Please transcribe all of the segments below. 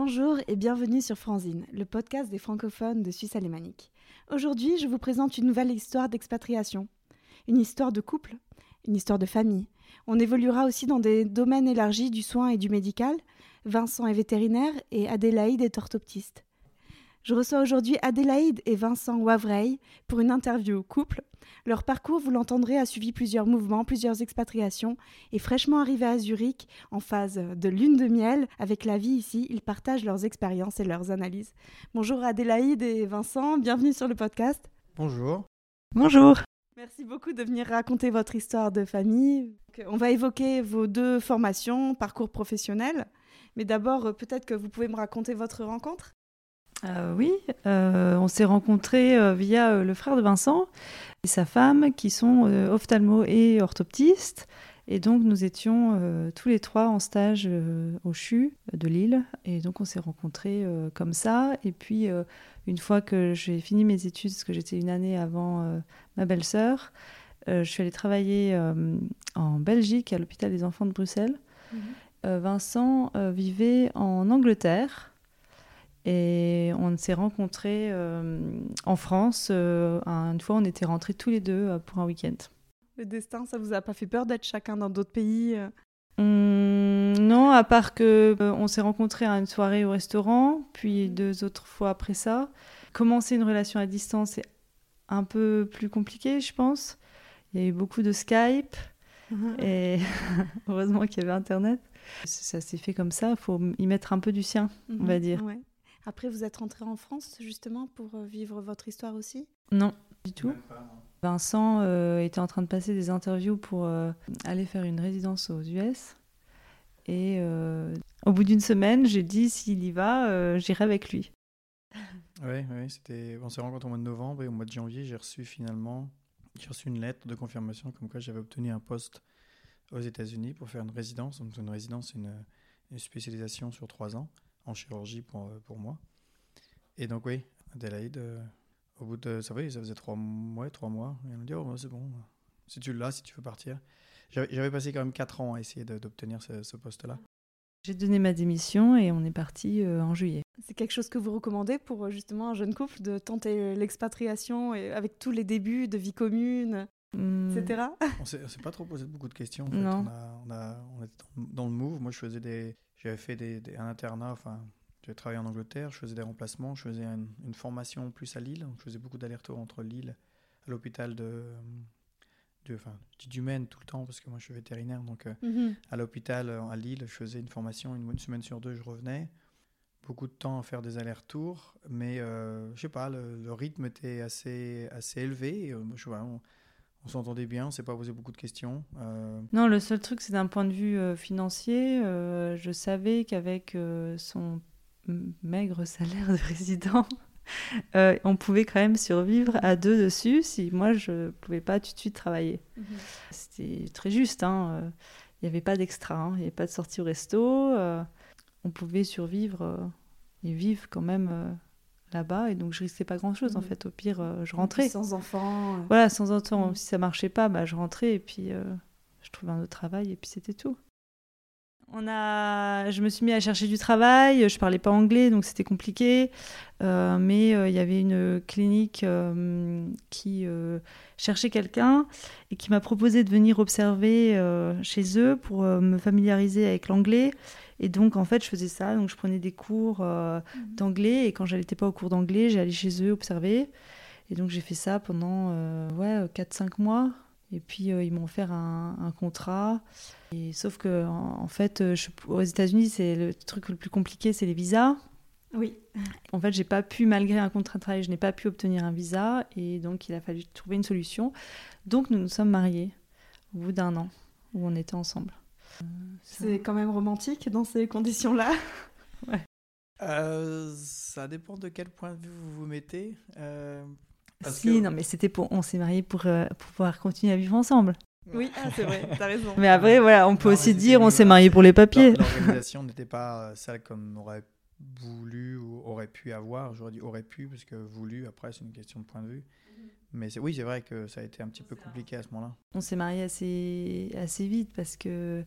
Bonjour et bienvenue sur Franzine, le podcast des francophones de Suisse alémanique. Aujourd'hui, je vous présente une nouvelle histoire d'expatriation. Une histoire de couple, une histoire de famille. On évoluera aussi dans des domaines élargis du soin et du médical. Vincent est vétérinaire et Adélaïde est orthoptiste. Je reçois aujourd'hui Adélaïde et Vincent Wavreil pour une interview couple. Leur parcours, vous l'entendrez, a suivi plusieurs mouvements, plusieurs expatriations, et fraîchement arrivés à Zurich, en phase de lune de miel, avec la vie ici, ils partagent leurs expériences et leurs analyses. Bonjour Adélaïde et Vincent, bienvenue sur le podcast. Bonjour. Bonjour. Merci beaucoup de venir raconter votre histoire de famille. On va évoquer vos deux formations, parcours professionnel, mais d'abord peut-être que vous pouvez me raconter votre rencontre euh, oui, euh, on s'est rencontrés euh, via le frère de Vincent et sa femme qui sont ophtalmo et orthoptistes. Et donc nous étions tous les trois en stage au CHU de Lille. Et donc on s'est rencontrés comme ça. Et puis une fois que j'ai fini mes études, parce que j'étais une année avant ma belle-sœur, je suis allée travailler en Belgique à l'hôpital des enfants de Bruxelles. Mhm. Vincent vivait en Angleterre. Et on s'est rencontrés euh, en France. Euh, une fois, on était rentrés tous les deux euh, pour un week-end. Le destin, ça vous a pas fait peur d'être chacun dans d'autres pays hum, Non, à part que on s'est rencontrés à une soirée au restaurant, puis mmh. deux autres fois après ça. Commencer une relation à distance, c'est un peu plus compliqué, je pense. Il y a eu beaucoup de Skype. Et heureusement qu'il y avait Internet. Ça s'est fait comme ça, il faut y mettre un peu du sien, on va mmh, dire. Après, vous êtes rentré en France justement pour euh, vivre votre histoire aussi? Non, du tout. Vincent euh, était en train de passer des interviews pour euh, aller faire une résidence aux US. Et au bout d'une semaine, j'ai dit s'il y va, j'irai avec lui. Oui, oui, c'était. On s'est rencontrés au mois de novembre et au mois de janvier, j'ai reçu finalement, j'ai reçu une lettre de confirmation comme quoi j'avais obtenu un poste aux États-Unis pour faire une résidence. Donc une résidence, une, une spécialisation sur trois ans en chirurgie pour, euh, pour moi. Et donc, oui, Adélaïde, euh, au bout de. Ça, ça faisait trois mois, trois mois. Et elle me dit Oh, c'est bon, si tu l'as, si tu veux partir. J'avais passé quand même quatre ans à essayer d'obtenir ce, poste-là. J'ai donné ma démission et on est parti euh, en juillet. C'est quelque chose que vous recommandez pour justement un jeune couple de tenter l'expatriation avec tous les débuts de vie commune? Hmm. etc. On s'est pas trop posé beaucoup de questions. En fait. Non. On, a, on, était dans le move. Moi, je faisais des, j'avais fait des, un internat, enfin, j'avais travaillé en Angleterre, je faisais des remplacements, je faisais une, formation plus à Lille, je faisais beaucoup d'allers-retours entre Lille, à l'hôpital de, de, enfin, du Maine tout le temps parce que moi je suis vétérinaire, donc euh, mhm. à l'hôpital euh, à Lille, je faisais une formation une, semaine sur deux, je revenais. Beaucoup de temps à faire des allers-retours, mais euh, je sais pas, le, rythme était assez, assez élevé. je, vois, on s'entendait bien, on s'est pas posé beaucoup de questions. Euh. Non, le seul truc, c'est d'un point de vue euh, financier, euh, je savais qu'avec son maigre salaire de résident, on pouvait quand même survivre à deux dessus si moi je pouvais pas tout de suite travailler. Mhm. C'était très juste, hein. il n'y avait pas d'extra, hein. il n'y avait pas de sortie au resto, on pouvait survivre et vivre quand même là-bas et donc je risquais pas grand-chose en mm. fait. Au pire, euh, je rentrais. Sans enfants. Euh. Voilà, sans enfants. Mm. Si ça marchait pas, bah, je rentrais et puis euh, je trouvais un autre travail et puis c'était tout. On a, je me suis mis à chercher du travail. Je parlais pas anglais, donc c'était compliqué. mais il y avait une clinique qui cherchait quelqu'un et qui m'a proposé de venir observer chez eux pour me familiariser avec l'anglais et donc, en fait, je faisais ça. Donc, je prenais des cours euh, mhm. d'anglais. Et quand je n'étais pas au cours d'anglais, j'allais chez eux observer. Et donc, j'ai fait ça pendant euh, ouais, 4-5 mois. Et puis, euh, ils m'ont offert un, un, contrat. Et, sauf que, en, fait, aux États-Unis, c'est le truc le plus compliqué, c'est les visas. Oui. En fait, j'ai pas pu, malgré un contrat de travail, je n'ai pas pu obtenir un visa. Et donc, il a fallu trouver une solution. Donc, nous nous sommes mariés au bout d'un an où on était ensemble. C'est quand même romantique dans ces conditions-là. ouais. Euh, ça dépend de quel point de vue vous vous mettez. Euh, si, non, mais c'était pour. On s'est mariés pour, euh, pour, pouvoir continuer à vivre ensemble. Oui, ah, c'est vrai, t'as raison. Mais après, voilà, on peut aussi dire on s'est mariés pour les papiers. L'organisation n'était pas celle comme on aurait voulu ou aurait pu avoir. J'aurais dit aurait pu, parce que voulu, après, c'est une question de point de vue. Mais oui, c'est vrai que ça a été un petit peu compliqué à ce moment-là. On s'est mariés assez, assez vite parce que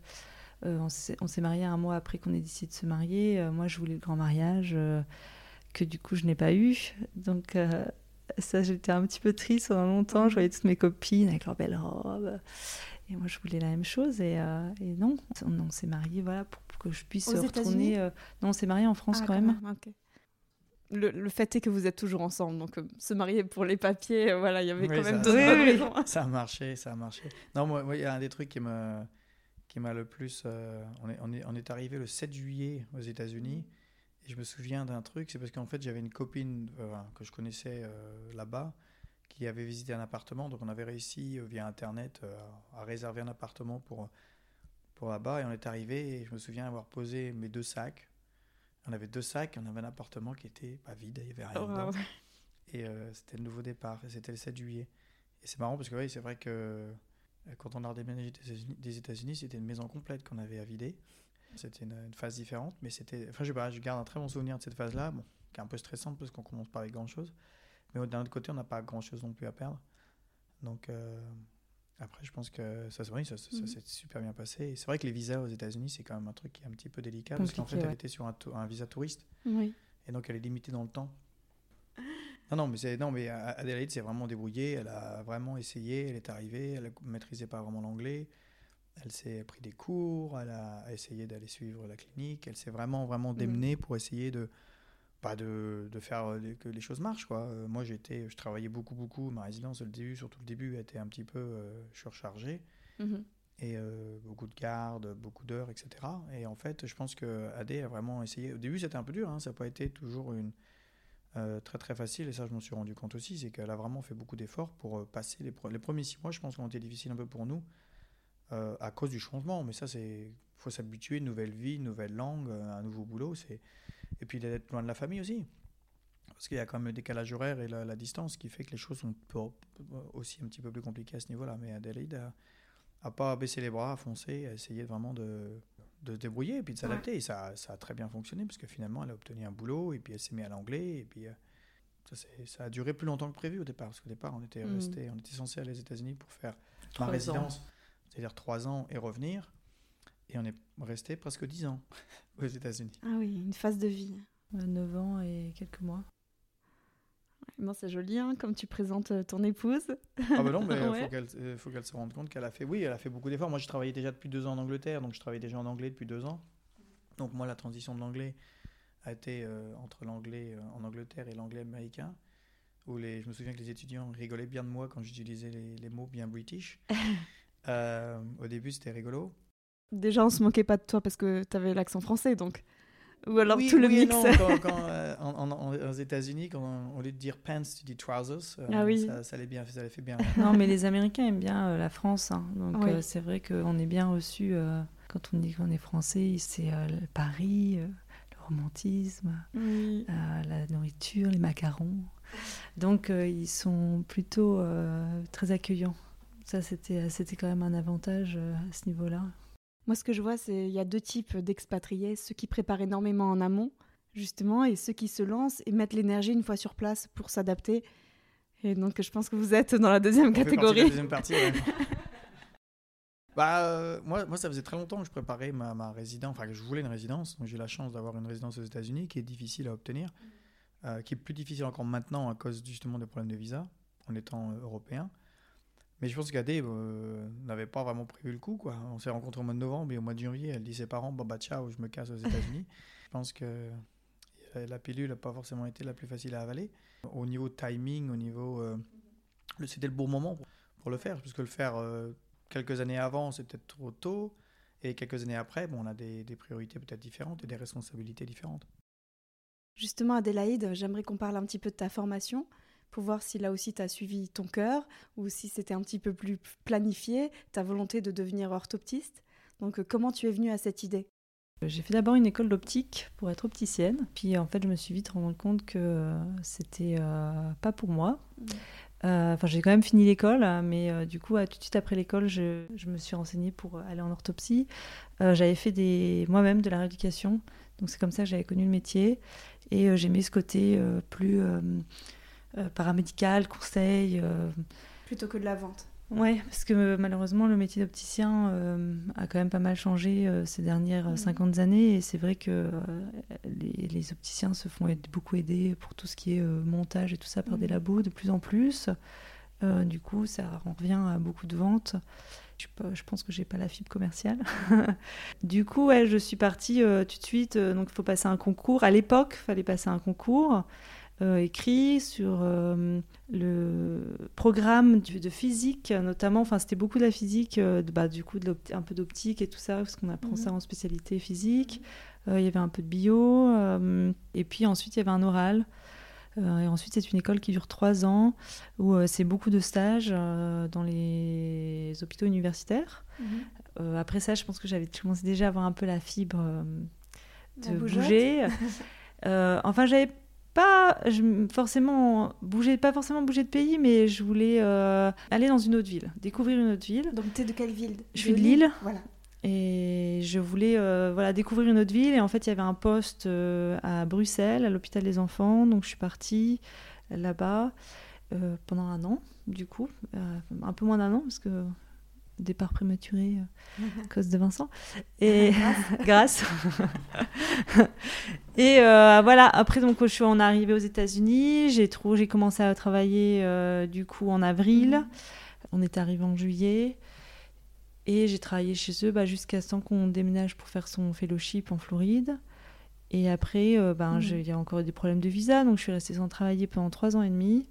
on s'est marié un mois après qu'on ait décidé de se marier. moi, je voulais le grand mariage que du coup, je n'ai pas eu. Donc, ça, j'étais un petit peu triste pendant longtemps. Je voyais toutes mes copines avec leurs belles robes. Et moi, je voulais la même chose. Et, et non, on, s'est marié voilà, pour, que je puisse retourner. non, on s'est marié en France ah, quand, même. Le, fait est que vous êtes toujours ensemble, donc se marier pour les papiers, voilà, il y avait quand même deux raisons. Ça a marché, ça a marché. Non, moi, il y a un des trucs qui m'a qui m'a le plus. on, est, on, est, on est arrivé le 7 juillet aux États-Unis. Et je me souviens d'un truc, c'est parce qu'en fait, j'avais une copine euh, que je connaissais euh, là-bas qui avait visité un appartement. Donc, on avait réussi euh, via Internet à réserver un appartement pour, pour là-bas. Et on est arrivé et je me souviens avoir posé mes deux sacs. On avait deux sacs, on avait un appartement qui était pas vide, il n'y avait rien dedans. Et c'était le nouveau départ. Et c'était le 7 juillet. Et c'est marrant parce que oui, c'est vrai que quand on a redéménagé des États-Unis, c'était une maison complète qu'on avait à vider. C'était une, phase différente, mais c'était. Enfin, je, je garde un très bon souvenir de cette phase-là, bon, qui est un peu stressante parce qu'on commence pas avec grand-chose. Mais d'un autre côté, on n'a pas grand-chose non plus à perdre. Donc, euh, après, je pense que ça, ça, ça, mhm. s'est super bien passé. C'est vrai que les visas aux États-Unis, c'est quand même un truc qui est un petit peu délicat parce qu'en fait, elle était sur un, un, visa touriste. Oui. Et donc, elle est limitée dans le temps. Non, non, mais, c'est, non, mais Adélaïde s'est vraiment débrouillée. Elle a vraiment essayé. Elle est arrivée. Elle ne maîtrisait pas vraiment l'anglais. Elle s'est pris des cours, elle a essayé d'aller suivre la clinique, elle s'est vraiment, vraiment démenée pour essayer de, pas de, de, faire euh, que les choses marchent. Quoi. Euh, moi, j'étais, je travaillais beaucoup, beaucoup. Ma résidence, le début, surtout le début, était un petit peu euh, surchargée. Mhm. Et beaucoup de gardes, beaucoup d'heures, etc. Et en fait, je pense que Adé a vraiment essayé. Au début, c'était un peu dur, hein, ça n'a pas été toujours une, très très facile. Et ça, je m'en suis rendu compte aussi, c'est qu'elle a vraiment fait beaucoup d'efforts pour passer les, les premiers six mois. Je pense ont été difficiles un peu pour nous euh, à cause du changement. Mais ça, c'est faut s'habituer, nouvelle vie, nouvelle langue, euh, un nouveau boulot. C'est et puis d'être loin de la famille aussi, parce qu'il y a quand même le décalage horaire et la, distance qui fait que les choses sont aussi un petit peu plus compliquées à ce niveau-là. Mais Adélaïde a, a pas baissé les bras, a foncé, a essayé vraiment de, de se débrouiller et puis de s'adapter. Et ça, ça, a très bien fonctionné parce que finalement, elle a obtenu un boulot et puis elle s'est mise à l'anglais et puis. Euh, ça, ça, a duré plus longtemps que prévu au départ, parce qu'au départ, on était, mm. resté, on était censé aller aux États-Unis pour faire ma résidence c'est-à-dire trois ans et revenir. Et on est resté presque dix ans aux États-Unis. Ah oui, une phase de vie. 9 ans et quelques mois. bon, c'est joli, hein, comme tu présentes euh, ton épouse. Ah bah non, mais il faut qu'elle se rende compte qu'elle a fait, oui, elle a fait beaucoup d'efforts. Moi, je travaillais déjà depuis deux ans en Angleterre, donc je travaillais déjà en anglais depuis deux ans. Donc moi, la transition de l'anglais a été euh, entre l'anglais euh, en Angleterre et l'anglais américain. Où les, je me souviens que les étudiants rigolaient bien de moi quand j'utilisais les, les mots bien british. Euh, au début, c'était rigolo. Déjà, on se moquait pas de toi parce que tu avais l'accent français, donc. Ou alors tout le mix. Non, quand, euh, aux États-Unis, quand au lieu de dire pants, tu dis trousers. Euh, ah oui. Ça, ça allait bien, ça fait bien. non, mais les Américains aiment bien la France, hein. donc c'est vrai qu'on est bien reçu quand on dit qu'on est français. C'est Paris, le romantisme, la nourriture, les macarons. Donc ils sont plutôt très accueillants. Ça, c'était, c'était quand même un avantage euh, à ce niveau-là. Moi, ce que je vois, c'est qu'il y a deux types d'expatriés, ceux qui préparent énormément en amont, justement, et ceux qui se lancent et mettent l'énergie une fois sur place pour s'adapter. Et donc, je pense que vous êtes dans la deuxième catégorie. la deuxième partie, bah, euh, moi, moi, ça faisait très longtemps que je préparais ma, ma résidence, enfin que je voulais une résidence. Donc j'ai la chance d'avoir une résidence aux États-Unis qui est difficile à obtenir, euh, qui est plus difficile encore maintenant à cause justement des problèmes de visa en étant européen. Mais je pense qu'Adé euh, n'avait pas vraiment prévu le coup. Quoi. On s'est rencontrés au mois de novembre et au mois de janvier, elle dit à ses parents Bon, bah, ciao, je me casse aux États-Unis. je pense que la pilule n'a pas forcément été la plus facile à avaler. Au niveau timing, au niveau. Euh, c'était le bon moment pour, le faire, puisque le faire euh, quelques années avant, c'était trop tôt. Et quelques années après, bon, on a des, des priorités peut-être différentes et des responsabilités différentes. Justement, Adélaïde, j'aimerais qu'on parle un petit peu de ta formation pour voir si là aussi tu as suivi ton cœur ou si c'était un petit peu plus planifié, ta volonté de devenir orthoptiste. Donc euh, comment tu es venue à cette idée? J'ai fait d'abord une école d'optique pour être opticienne. Puis en fait, je me suis vite rendu compte que euh, c'était euh, pas pour moi. Mmh. Enfin, j'ai quand même fini l'école, hein, mais du coup, tout de suite après l'école, je, je, me suis renseignée pour aller en orthopsie. j'avais fait des, moi-même de la rééducation, donc c'est comme ça que j'avais connu le métier. Et j'aimais ce côté plus euh, paramédical, conseil. Euh. Plutôt que de la vente. Ouais, parce que malheureusement, le métier d'opticien euh, a quand même pas mal changé euh, ces dernières 50 années. Et c'est vrai que euh, les, opticiens se font beaucoup aider pour tout ce qui est montage et tout ça par des labos de plus en plus. du coup, ça revient à beaucoup de ventes. Je, je pense que j'ai pas la fibre commerciale. du coup, ouais, je suis partie tout de suite. donc, il faut passer un concours. À l'époque, il fallait passer un concours. Euh, écrit sur euh, le programme de physique, notamment. Enfin, c'était beaucoup de la physique, euh, bah, du coup, de un peu d'optique et tout ça, parce qu'on apprend ça mhm. en spécialité physique. Il y avait un peu de bio. et puis ensuite, il y avait un oral. et ensuite, c'est une école qui dure trois ans, où c'est beaucoup de stages dans les hôpitaux universitaires. Mhm. après ça, je pense que j'avais commencé déjà à avoir un peu la fibre de bouger. enfin, j'avais pas je, forcément bouger, pas forcément bouger de pays, mais je voulais euh, aller dans une autre ville, découvrir une autre ville. Donc tu es de quelle ville? Je suis de Lille? Voilà. Et je voulais euh, voilà, découvrir une autre ville. Et en fait, il y avait un poste euh, à Bruxelles, à l'hôpital des enfants. Donc je suis partie là-bas pendant un an, du coup. un peu moins d'un an, parce que départ prématuré euh, à cause de Vincent. Et grâce. et euh, voilà, après, donc, je suis en arrivée aux États-Unis. J'ai j'ai commencé à travailler euh, du coup en avril. Mhm. On est arrivé en juillet. Et j'ai travaillé chez eux bah, jusqu'à ce temps qu'on déménage pour faire son fellowship en Floride. Et après, ben, mhm. il y a encore des problèmes de visa. Donc, je suis restée sans travailler pendant trois ans et demi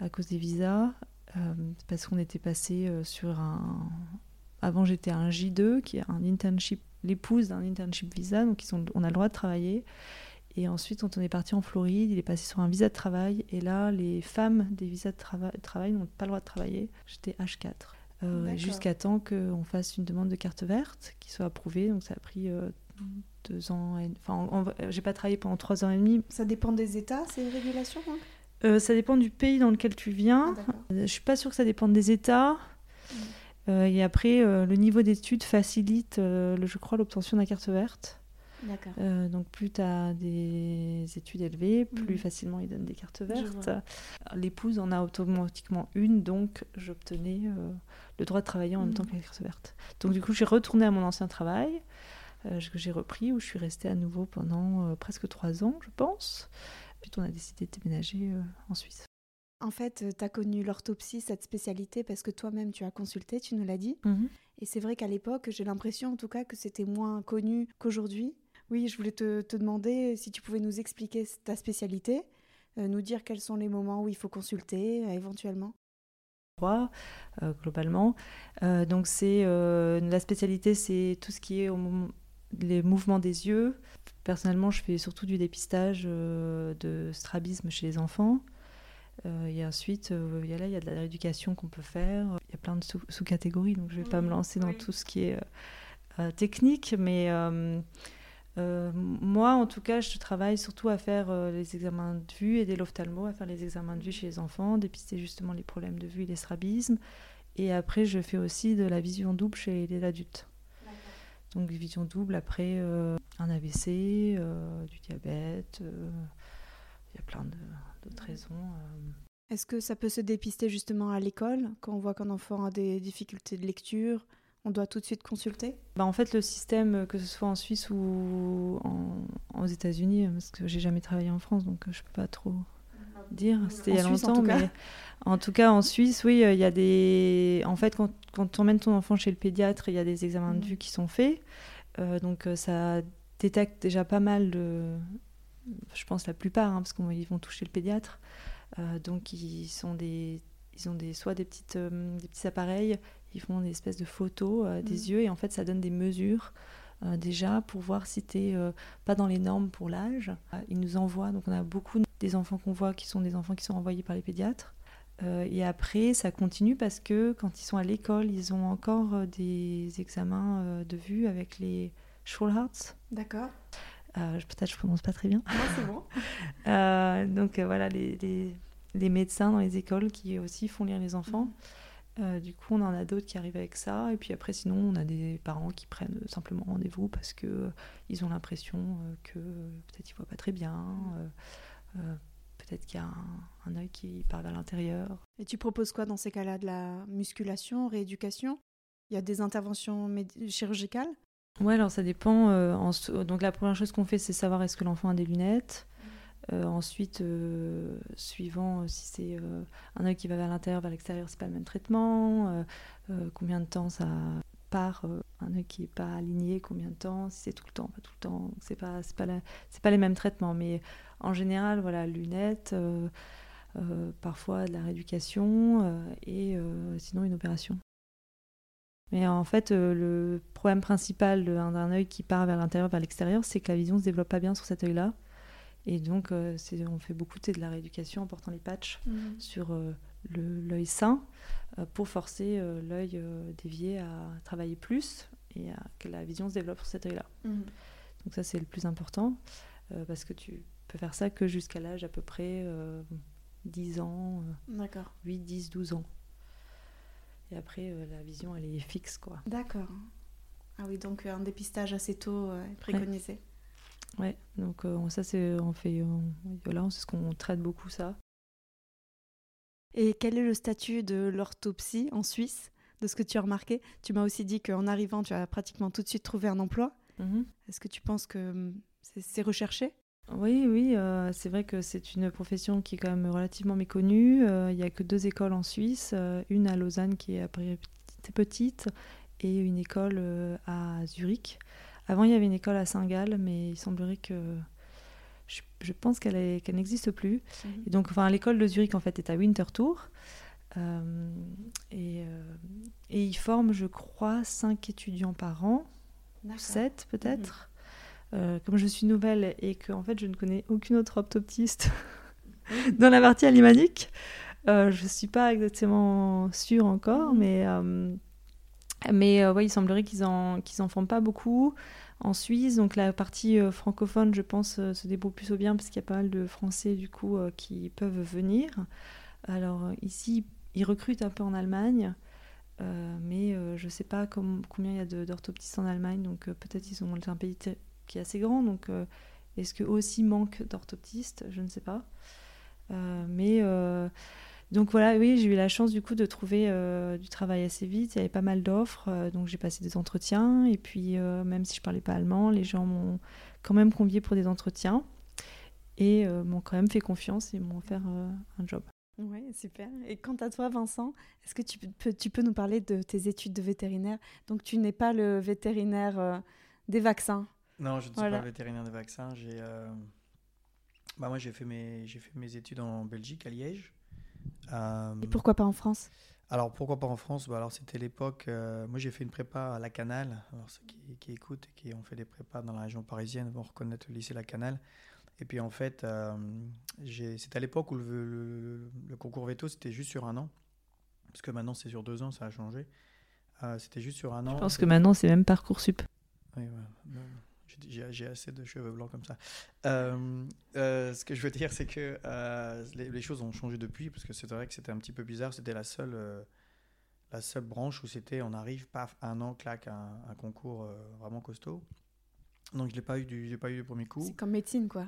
à cause des visas. Euh, parce qu'on était passé euh, sur un. Avant, j'étais un J2, qui est un internship, l'épouse d'un internship visa, donc ils sont, on a le droit de travailler. Et ensuite, quand on est parti en Floride, il est passé sur un visa de travail. Et là, les femmes des visas de travail n'ont pas le droit de travailler. J'étais H4. Euh, jusqu'à temps qu'on fasse une demande de carte verte qui soit approuvée. Donc ça a pris deux ans. Et... Enfin, j'ai pas travaillé pendant trois ans et demi. Ça dépend des États, ces régulations euh, ça dépend du pays dans lequel tu viens. Ah, euh, je suis pas sûre que ça dépende des États. Mm. Euh, et après, le niveau d'études facilite, le, je crois, l'obtention de la carte verte. donc plus tu as des études élevées, plus mm. facilement ils donnent des cartes vertes. L'épouse en a automatiquement une, donc j'obtenais le droit de travailler en même mm. temps que la carte verte. Donc du coup, j'ai retourné à mon ancien travail, que j'ai repris, où je suis restée à nouveau pendant presque trois ans, je pense on a décidé de déménager euh, en Suisse. En fait, euh, tu as connu l'orthopsie, cette spécialité, parce que toi-même, tu as consulté, tu nous l'as dit. Mhm. Et c'est vrai qu'à l'époque, j'ai l'impression en tout cas que c'était moins connu qu'aujourd'hui. Oui, je voulais te, demander si tu pouvais nous expliquer ta spécialité, euh, nous dire quels sont les moments où il faut consulter éventuellement. globalement. donc c'est la spécialité, c'est tout ce qui est au les mouvements des yeux, Personnellement, je fais surtout du dépistage euh, de strabisme chez les enfants. Euh, et ensuite, euh, il y a là, il y a de la rééducation qu'on peut faire. Il y a plein de sous-catégories, donc je ne vais pas me lancer dans tout ce qui est technique. Mais moi, en tout cas, je travaille surtout à faire les examens de vue et des l'ophtalmo, à faire les examens de vue chez les enfants, dépister justement les problèmes de vue et les strabismes. Et après, je fais aussi de la vision double chez les adultes. Donc vision double après euh, un AVC, euh, du diabète, euh, il y a plein d'autres raisons. Est-ce que ça peut se dépister justement à l'école quand on voit qu'un enfant a des difficultés de lecture on doit tout de suite consulter? Bah En fait, le système, que ce soit en Suisse ou aux États-Unis, parce que j'ai jamais travaillé en France, donc je peux pas trop dire. C'était il y a longtemps, mais en tout cas, en Suisse, oui, il y a des. En fait, quand, quand tu emmènes ton enfant chez le pédiatre, il y a des examens de mm. vue qui sont faits. Euh, donc, euh, ça détecte déjà pas mal de. Je pense la plupart, hein, parce qu'ils vont toucher le pédiatre. Euh, donc, ils sont des. Ils ont des, soit des, petites, des petits appareils, ils font des espèces de photos des mm. yeux et en fait ça donne des mesures déjà pour voir si tu n'es pas dans les normes pour l'âge. ils nous envoient, donc on a beaucoup des enfants qu'on voit qui sont des enfants qui sont envoyés par les pédiatres. Euh, et après, ça continue parce que quand ils sont à l'école, ils ont encore euh, des examens euh, de vue avec les Schulharts. D'accord. Peut-être je prononce pas très bien. Non, c'est bon. donc voilà, les, les, les, médecins dans les écoles qui aussi font lire les enfants. Mhm. du coup, on en a d'autres qui arrivent avec ça. Et puis après, sinon, on a des parents qui prennent simplement rendez-vous parce que ils ont l'impression que peut-être ils voient pas très bien. Peut-être qu'il y a un, œil qui part vers l'intérieur. Et tu proposes quoi dans ces cas-là? De la musculation, rééducation? Il y a des interventions chirurgicales? Ouais, alors ça dépend. donc la première chose qu'on fait, c'est savoir est-ce que l'enfant a des lunettes. Euh, ensuite, euh, suivant euh, si c'est un œil qui va vers l'intérieur, vers l'extérieur, c'est pas le même traitement. combien de temps ça part Un œil qui n'est pas aligné, combien de temps Si c'est tout le temps, pas tout le temps. C'est pas c'est pas c'est pas les mêmes traitements, mais en général, voilà, lunettes, parfois de la rééducation et sinon une opération. Mais en fait, le problème principal d'un œil qui part vers l'intérieur, vers l'extérieur, c'est que la vision se développe pas bien sur cet œil-là. Et donc, euh, on fait beaucoup de la rééducation en portant les patchs mhm. sur euh, l'œil sain euh, pour forcer l'œil dévié à travailler plus et à que la vision se développe sur cet œil-là. Mhm. Donc ça, c'est le plus important parce que tu peux faire ça que jusqu'à l'âge à peu près 10 ans, 8, 10, 12 ans. Et après, la vision, elle est fixe, quoi. D'accord. Ah oui, donc un dépistage assez tôt est préconisé. Ouais, donc euh, ça c'est on fait voilà, c'est ce qu'on traite beaucoup ça. Et quel est le statut de l'orthopsie en Suisse de ce que tu as remarqué? Tu m'as aussi dit qu'en arrivant, tu as pratiquement tout de suite trouvé un emploi. Mhm. Est-ce que tu penses que hum, c'est recherché? Oui, oui, euh, c'est vrai que c'est une profession qui est quand même relativement méconnue. Euh, il n'y a que deux écoles en Suisse, une à Lausanne qui est après petite et une école à Zurich. Avant, il y avait une école à Saint-Gall, mais il semblerait que. Je, pense qu'elle n'existe plus. Mhm. Et donc, enfin, l'école de Zurich, en fait, est à Winterthur. Euh, et, euh, et ils forment, je crois, cinq étudiants par an, sept peut-être. Mhm. Euh, comme je suis nouvelle et que en fait je ne connais aucune autre orthoptiste dans la partie alimanique, je ne suis pas exactement sûre encore, mhm. mais mais ouais, il semblerait qu'ils en, qu'ils en font pas beaucoup en Suisse. Donc la partie euh, francophone, je pense, euh, se débrouille plutôt bien parce qu'il y a pas mal de Français du coup qui peuvent venir. Alors ici, ils recrutent un peu en Allemagne. mais je ne sais pas combien il y a d'orthoptistes en Allemagne, donc peut-être ils ont un pays qui est assez grand, donc est-ce qu'eux aussi manque d'orthoptistes? Je ne sais pas. mais donc voilà, oui, j'ai eu la chance du coup de trouver euh, du travail assez vite. Il y avait pas mal d'offres, euh, donc j'ai passé des entretiens. Et puis euh, même si je parlais pas allemand, les gens m'ont quand même convié pour des entretiens et m'ont quand même fait confiance et m'ont offert un job. Oui, super. Et quant à toi, Vincent, est-ce que tu peux, tu peux nous parler de tes études de vétérinaire? Donc tu n'es pas le vétérinaire des vaccins Non, je ne suis pas le vétérinaire des vaccins. J'ai, bah, moi, j'ai fait, mes, j'ai fait mes études en Belgique, à Liège. Euh, Et pourquoi pas en France? Alors pourquoi pas en France? Bah, Alors c'était l'époque, euh, moi j'ai fait une prépa à La Canale, alors ceux qui, écoutent et qui ont fait des prépas dans la région parisienne vont reconnaître le lycée La Canale. Et puis en fait, euh, c'était à l'époque où le, concours veto c'était juste sur un an, parce que maintenant c'est sur deux ans, ça a changé. c'était juste sur un an. Je pense que maintenant c'est même Parcoursup. Oui, ouais j'ai assez de cheveux blancs comme ça. Euh, euh, ce que je veux dire, c'est que euh, les, choses ont changé depuis, parce que c'est vrai que c'était un petit peu bizarre. C'était la seule, la seule branche où c'était on arrive, paf, un an, claque, un, un concours vraiment costaud. Donc je l'ai pas eu du, pas eu du premier coup. C'est comme médecine, quoi.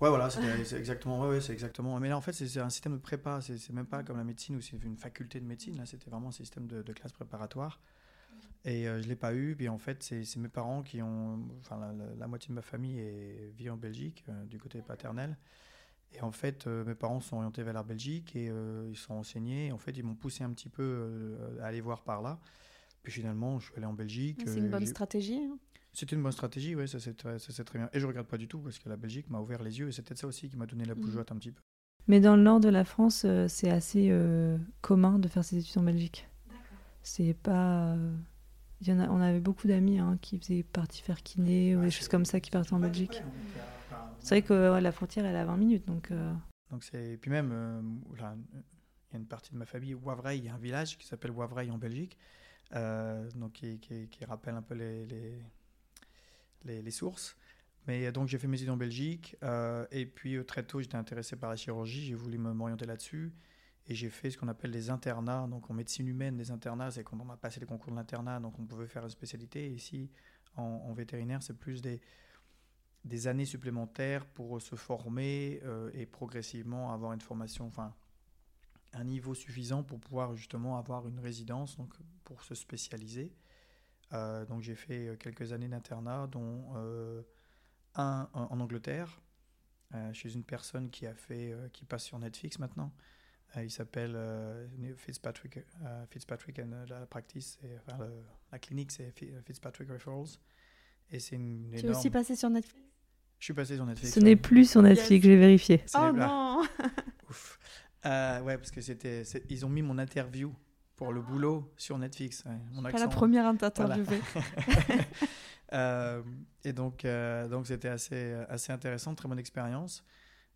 Ouais, voilà, c'est exactement. Ouais, c'est exactement. Mais là, en fait, c'est un système de prépa. C'est même pas comme la médecine où c'est une faculté de médecine. Là, c'était vraiment un système de, de classe préparatoire. Et euh, je ne l'ai pas eu. Puis en fait, c'est mes parents qui ont. Enfin, la, moitié de ma famille est, vit en Belgique, euh, du côté paternel. Et en fait, euh, mes parents sont orientés vers la Belgique et ils sont enseignés. en fait, ils m'ont poussé un petit peu à aller voir par là. Puis finalement, je suis allé en Belgique. C'est une bonne stratégie. Hein. c'était une bonne stratégie, oui, ça c'est très, très, bien. Et je regrette pas du tout parce que la Belgique m'a ouvert les yeux et c'est peut-être ça aussi qui m'a donné la bougeotte mmh. un petit peu. Mais dans le nord de la France, c'est assez commun de faire ses études en Belgique. C'est pas on avait beaucoup d'amis hein, qui faisaient partie faire kiné ou des choses comme ça qui partaient en Belgique. C'est vrai que la frontière elle est à 20 minutes donc. Euh. Donc c'est et puis même euh, il y a une partie de ma famille Wavreil, il y a un village qui s'appelle Wavreil en Belgique, euh, donc qui, rappelle un peu les les, les, sources. Mais donc j'ai fait mes études en Belgique et puis très tôt j'étais intéressé par la chirurgie, j'ai voulu m'orienter là-dessus. Et j'ai fait ce qu'on appelle des internats. Donc en médecine humaine, des internats, c'est quand on a passé les concours de l'internat, donc on pouvait faire une spécialité. Ici, en, vétérinaire, c'est plus des, des années supplémentaires pour se former et progressivement avoir une formation, enfin un niveau suffisant pour pouvoir justement avoir une résidence, donc pour se spécialiser. donc j'ai fait quelques années d'internat, dont un en Angleterre, chez une personne qui a fait, qui passe sur Netflix maintenant, euh, il s'appelle euh, Fitzpatrick, euh, Fitzpatrick and la practice, enfin, la clinique c'est Fitzpatrick Referrals. Et c'est une Tu es aussi passé sur Netflix? Je suis passé sur Netflix. Ce n'est plus sur Netflix, j'ai vérifié. Oh non Ouf. ouais, parce que c'était, ils ont mis mon interview pour le boulot sur Netflix. mon Pas la première interviewée. Voilà. et donc, donc c'était assez, assez intéressant, très bonne expérience.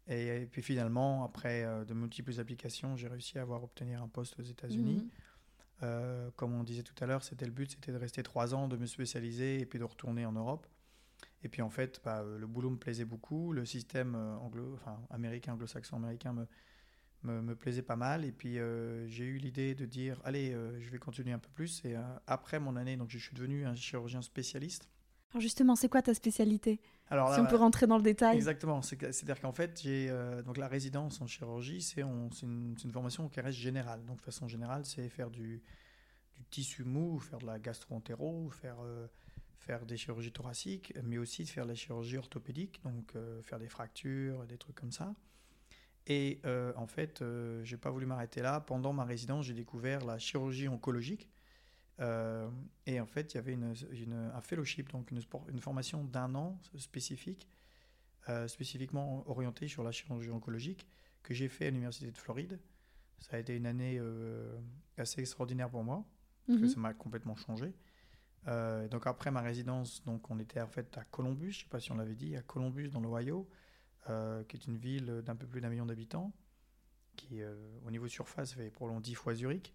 Et, puis finalement, après euh, de multiples applications, j'ai réussi à avoir obtenir un poste aux États-Unis. Mhm. Euh, comme on disait tout à l'heure, c'était le but, c'était de rester trois ans, de me spécialiser et puis de retourner en Europe. Et puis en fait, bah, le boulot me plaisait beaucoup, le système euh, anglo, enfin, américain, anglo-saxon américain me, me, me, plaisait pas mal. Et puis j'ai eu l'idée de dire, allez, je vais continuer un peu plus. Et après mon année, donc je suis devenu un chirurgien spécialiste. Alors justement, c'est quoi ta spécialité? Alors, si on peut rentrer dans le détail. Exactement. C'est-à-dire qu'en fait, j'ai euh, donc la résidence en chirurgie, c'est une, une, formation qui reste générale. Donc, de façon générale, c'est faire du, du, tissu mou, faire de la gastro-entéro, faire, euh, faire des chirurgies thoraciques, mais aussi de faire de la chirurgie orthopédique, donc euh, faire des fractures, des trucs comme ça. Et en fait, j'ai pas voulu m'arrêter là. Pendant ma résidence, j'ai découvert la chirurgie oncologique euh, et en fait, il y avait une, un fellowship, donc une, une formation d'un an spécifique, euh, spécifiquement orientée sur la chirurgie oncologique, que j'ai fait à l'Université de Floride. Ça a été une année euh, assez extraordinaire pour moi, parce que mhm. ça m'a complètement changé. donc après ma résidence, donc on était en fait à Columbus, je ne sais pas si on l'avait dit, à Columbus dans l'Ohio, qui est une ville d'un peu plus d'un million d'habitants, qui au niveau surface fait probablement dix fois Zurich.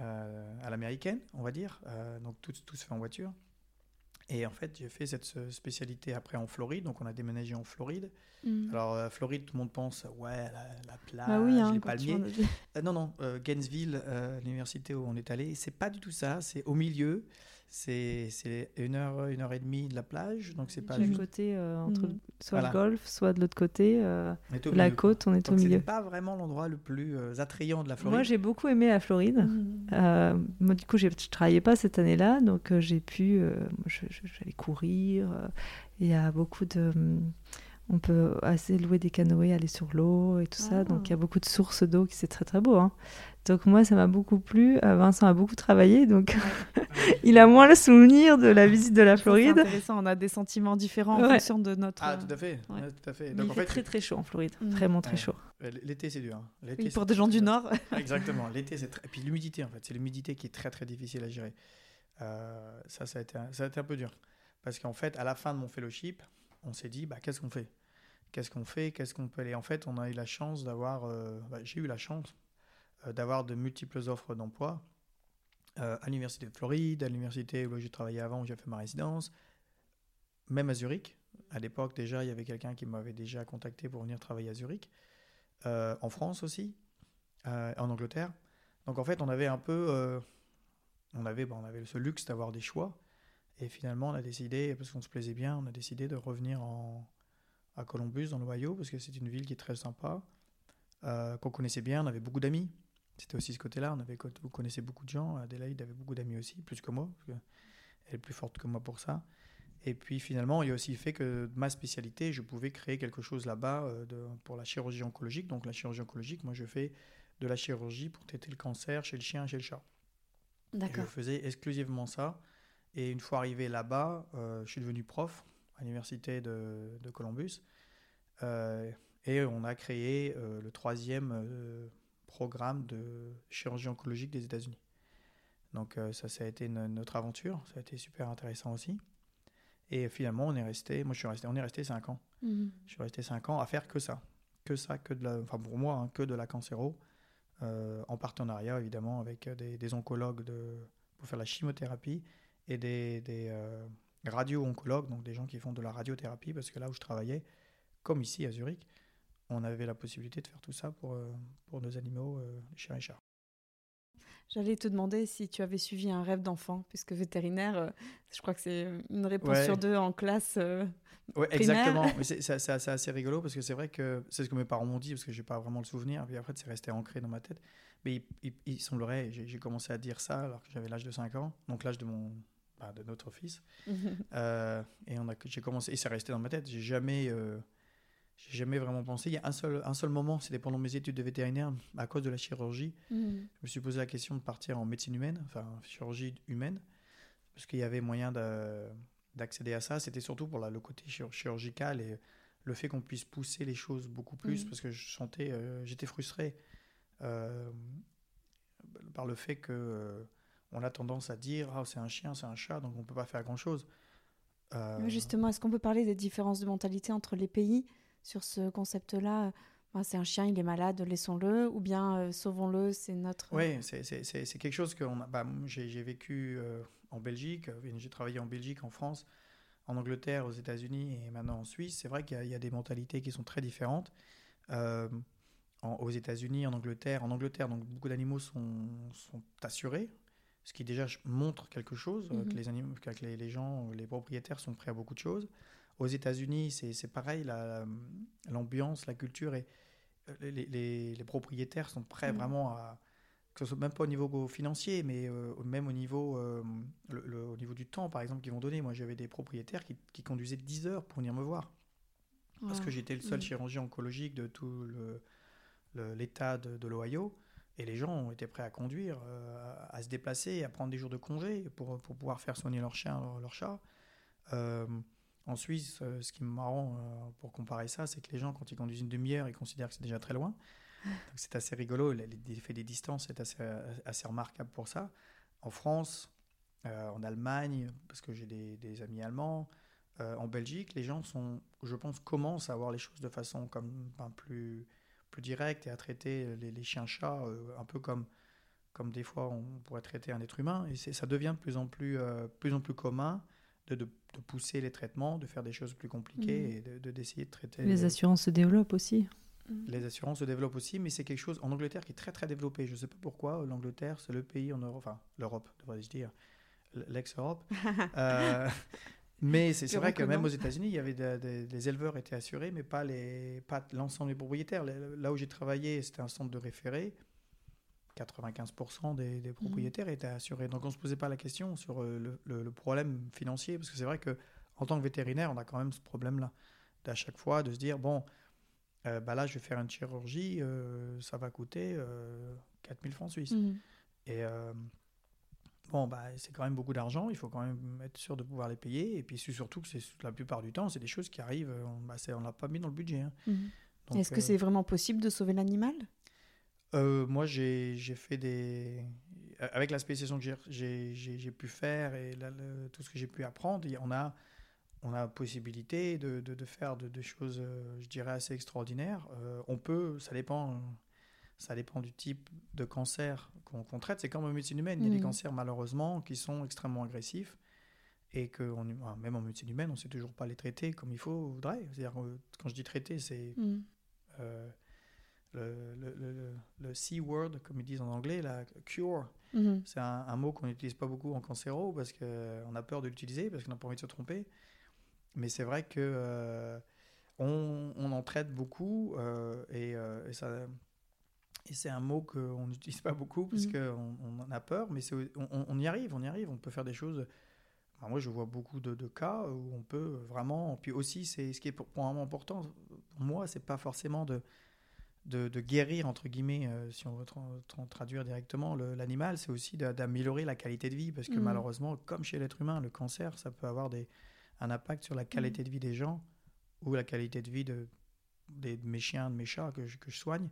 Euh, à l'américaine, on va dire. Euh, donc tout, tout, se fait en voiture. Et en fait, j'ai fait cette spécialité après en Floride. Donc on a déménagé en Floride. Mm. Alors euh, Floride, tout le monde pense ouais la, plage, bah oui, hein, les palmiers. non non, Gainesville, l'université où on est allé, c'est pas du tout ça. C'est au milieu c'est une heure, une heure et demie de la plage, donc c'est pas juste... côté euh, entre mm. soit le golfe, soit de l'autre côté, euh, la côte, on est au milieu. C'est pas vraiment l'endroit le plus euh, attrayant de la Floride. Moi, j'ai beaucoup aimé la Floride. Mm. moi, du coup, je travaillais pas cette année-là, donc j'ai pu, j'allais courir. Il y a beaucoup de on peut assez louer des canoës, aller sur l'eau et tout ça. Donc il y a ah. beaucoup de sources d'eau qui c'est très très beau. Hein. Donc moi ça m'a beaucoup plu. Euh, Vincent a beaucoup travaillé, donc il a moins le souvenir de la visite de la Floride. C'est intéressant, on a des sentiments différents en fonction de notre. Ah tout à fait, tout à fait. Donc, il fait, très très chaud en Floride, mm. vraiment très chaud. L'été c'est dur. Hein. pour des gens du Nord. Exactement, l'été c'est très... et puis l'humidité en fait, c'est l'humidité qui est très très difficile à gérer. Euh, ça ça a été ça a été un peu dur parce qu'en fait à la fin de mon fellowship, on s'est dit bah qu'est-ce qu'on fait? Qu'est-ce qu'on fait, qu'est-ce qu'on peut aller. En fait, on a eu la chance d'avoir, euh, bah, j'ai eu la chance euh, d'avoir de multiples offres d'emploi euh, à l'université de Floride, à l'université où j'ai travaillé avant, où j'ai fait ma résidence, même à Zurich. À l'époque, déjà, il y avait quelqu'un qui m'avait déjà contacté pour venir travailler à Zurich, en France aussi, en Angleterre. Donc en fait, on avait un peu, on avait, bon, on avait ce luxe d'avoir des choix. Et finalement, on a décidé, parce qu'on se plaisait bien, on a décidé de revenir en, à Columbus, dans l'Ohio, parce que c'est une ville qui est très sympa, euh, qu'on connaissait bien, on avait beaucoup d'amis. C'était aussi ce côté-là, on avait, vous connaissez beaucoup de gens, Adélaïde avait beaucoup d'amis aussi, plus que moi, parce elle est plus forte que moi pour ça. Et puis finalement, il y a aussi le fait que ma spécialité, je pouvais créer quelque chose là-bas euh, pour la chirurgie oncologique. Donc la chirurgie oncologique, moi je fais de la chirurgie pour traiter le cancer chez le chien et chez le chat. D'accord. Je faisais exclusivement ça. Et une fois arrivé là-bas, euh, je suis devenu prof à l'université de, de, Columbus. Euh, et on a créé euh, le troisième euh, programme de chirurgie oncologique des États-Unis. Donc ça, ça a été notre aventure, ça a été super intéressant aussi. Et finalement, on est resté, moi je suis resté, on est resté cinq ans. Mhm. Je suis resté cinq ans à faire que ça, que ça, que de la, enfin pour moi, hein, que de la cancéro, en partenariat évidemment avec des, des, oncologues de, pour faire la chimiothérapie et des, des radio-oncologues, donc des gens qui font de la radiothérapie, parce que là où je travaillais, comme ici à Zurich, on avait la possibilité de faire tout ça pour, euh, pour nos animaux, euh, chiens et chats. J'allais te demander si tu avais suivi un rêve d'enfant, puisque vétérinaire, euh, je crois que c'est une réponse sur deux en classe Ouais, exactement. c'est assez rigolo parce que c'est vrai que c'est ce que mes parents m'ont dit parce que j'ai pas vraiment le souvenir. Puis après, c'est resté ancré dans ma tête. Mais il, semblerait, j'ai commencé à dire ça alors que j'avais l'âge de 5 ans, donc l'âge de mon bah, de notre fils. Euh, et on a, j'ai commencé, et c'est resté dans ma tête. J'ai jamais, euh, j'ai jamais vraiment pensé. Il y a un seul, un seul moment, c'était pendant mes études de vétérinaire, à cause de la chirurgie. Mhm. Je me suis posé la question de partir en médecine humaine, enfin chirurgie humaine, parce qu'il y avait moyen d'accéder à ça. C'était surtout pour la, le côté chirurgical et le fait qu'on puisse pousser les choses beaucoup plus, mhm. parce que je sentais, euh, j'étais frustré par le fait que on a tendance à dire ah, c'est un chien, c'est un chat, donc on ne peut pas faire grand-chose. Euh, justement, est-ce qu'on peut parler des différences de mentalité entre les pays sur ce concept-là? C'est un chien, il est malade, laissons-le, ou bien euh, sauvons-le, c'est notre... Oui, c'est quelque chose que bah, j'ai vécu euh, en Belgique, j'ai travaillé en Belgique, en France, en Angleterre, aux États-Unis et maintenant en Suisse. C'est vrai qu'il y, a des mentalités qui sont très différentes. aux États-Unis, en Angleterre, en Angleterre, donc beaucoup d'animaux sont, sont assurés ce qui déjà montre quelque chose, euh, que, mhm. les, animaux, que les, gens, les propriétaires sont prêts à beaucoup de choses. Aux États-Unis, c'est pareil, l'ambiance, la, culture et euh, les, les, propriétaires sont prêts mhm. vraiment à, que ce soit même pas au niveau financier, mais euh, même au niveau, le, au niveau du temps, par exemple, qu'ils vont donner. Moi, j'avais des propriétaires qui, qui, conduisaient 10 heures pour venir me voir. Parce que j'étais le seul chirurgien oncologique de tout l'État de, de l'Ohio. Et les gens été prêts à conduire, euh, à se déplacer, à prendre des jours de congé pour, pour pouvoir faire soigner leur chien, leur, chat. Euh, en Suisse, euh, ce qui me marrant pour comparer ça, c'est que les gens, quand ils conduisent une demi-heure, ils considèrent que c'est déjà très loin. C'est assez rigolo. L'effet des distances est assez, assez remarquable pour ça. En France, en Allemagne, parce que j'ai des, amis allemands, en Belgique, les gens sont, je pense, commencent à voir les choses de façon comme un plus plus direct et à traiter les, chiens-chats euh, un peu comme, comme des fois on pourrait traiter un être humain. Et ça devient de plus en plus, euh, plus, en plus commun de, de, pousser les traitements, de faire des choses plus compliquées mmh. et d'essayer de, traiter. Les assurances se développent aussi. Mmh. Les assurances se développent aussi, mais c'est quelque chose en Angleterre qui est très très développé. Je ne sais pas pourquoi. L'Angleterre, c'est le pays en Europe, enfin l'Europe, devrais-je dire, l'ex-Europe, euh, mais c'est vrai que, même aux États-Unis, il y avait des, éleveurs étaient assurés, mais pas les pas l'ensemble des propriétaires. Là où j'ai travaillé, c'était un centre de référé. 95% des, des, propriétaires mmh. étaient assurés. Donc on ne se posait pas la question sur euh, le, problème financier, parce que c'est vrai que en tant que vétérinaire, on a quand même ce problème-là, d'à chaque fois de se dire bon, euh, bah là je vais faire une chirurgie, euh, ça va coûter 4000 francs suisses. Mmh. Et bon, bah, c'est quand même beaucoup d'argent, il faut quand même être sûr de pouvoir les payer. Et puis surtout que c'est la plupart du temps, c'est des choses qui arrivent, on bah, ne l'a pas mis dans le budget. Hein. Mhm. Est-ce que euh, c'est vraiment possible de sauver l'animal? Euh, Moi, j'ai fait des. Avec la spécialisation que j'ai pu faire et tout ce que j'ai pu apprendre, on a, on a possibilité de, de, faire de, choses, euh, je dirais, assez extraordinaires. on peut, ça dépend ça dépend du type de cancer qu'on traite. C'est comme en médecine humaine. Il y a des mm. cancers, malheureusement, qui sont extrêmement agressifs et que même en médecine humaine, on ne sait toujours pas les traiter comme il faut, voudrait. C'est-à-dire, quand je dis traiter, c'est mm. euh, le, le, le, C word, comme ils disent en anglais, la cure. Mm-hmm. C'est un, mot qu'on n'utilise pas beaucoup en cancéro parce qu'on a peur de l'utiliser, parce qu'on n'a pas envie de se tromper. Mais c'est vrai que euh, on, en traite beaucoup euh, et, et, ça, et c'est un mot qu'on n'utilise pas beaucoup parce mmh. qu'on on en a peur, mais on, on, y arrive, on y arrive, on peut faire des choses. moi, je vois beaucoup de, cas où on peut vraiment. Puis aussi, c'est ce qui est pour, moi important. Pour moi, c'est pas forcément de, de, guérir entre guillemets, euh, si on veut traduire directement l'animal, c'est aussi d'améliorer la qualité de vie parce que mmh. malheureusement, comme chez l'être humain, le cancer, ça peut avoir des, un impact sur la qualité mmh. de vie des gens ou la qualité de vie de, de mes chiens, de mes chats que que je soigne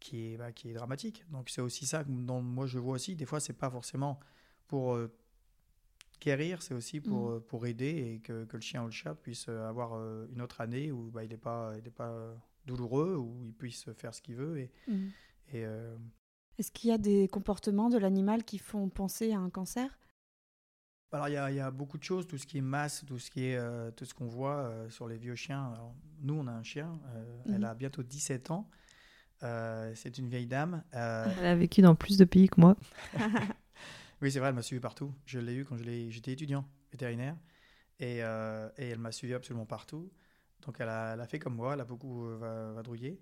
qui est, bah, qui est dramatique. Donc c'est aussi ça que moi je vois aussi. Des fois, c'est pas forcément pour euh, guérir, c'est aussi pour, mm. euh, pour aider et que, que, le chien ou le chat puisse euh, avoir une autre année où bah, il n'est pas, il pas douloureux, où il puisse faire ce qu'il veut. Et, mm. et Est-ce qu'il y a des comportements de l'animal qui font penser à un cancer? Alors il y, a, il y, a, beaucoup de choses, tout ce qui est masse, tout ce qui est tout ce qu'on voit sur les vieux chiens. nous on a un chien, elle mm. a bientôt 17 ans. Euh, c'est une vieille dame. Euh, elle a vécu dans plus de pays que moi. oui, c'est vrai, elle m'a suivi partout. Je l'ai eu quand j'étais étudiant vétérinaire. Et, et elle m'a suivi absolument partout. Donc elle a, fait comme moi, elle a beaucoup vadrouillé.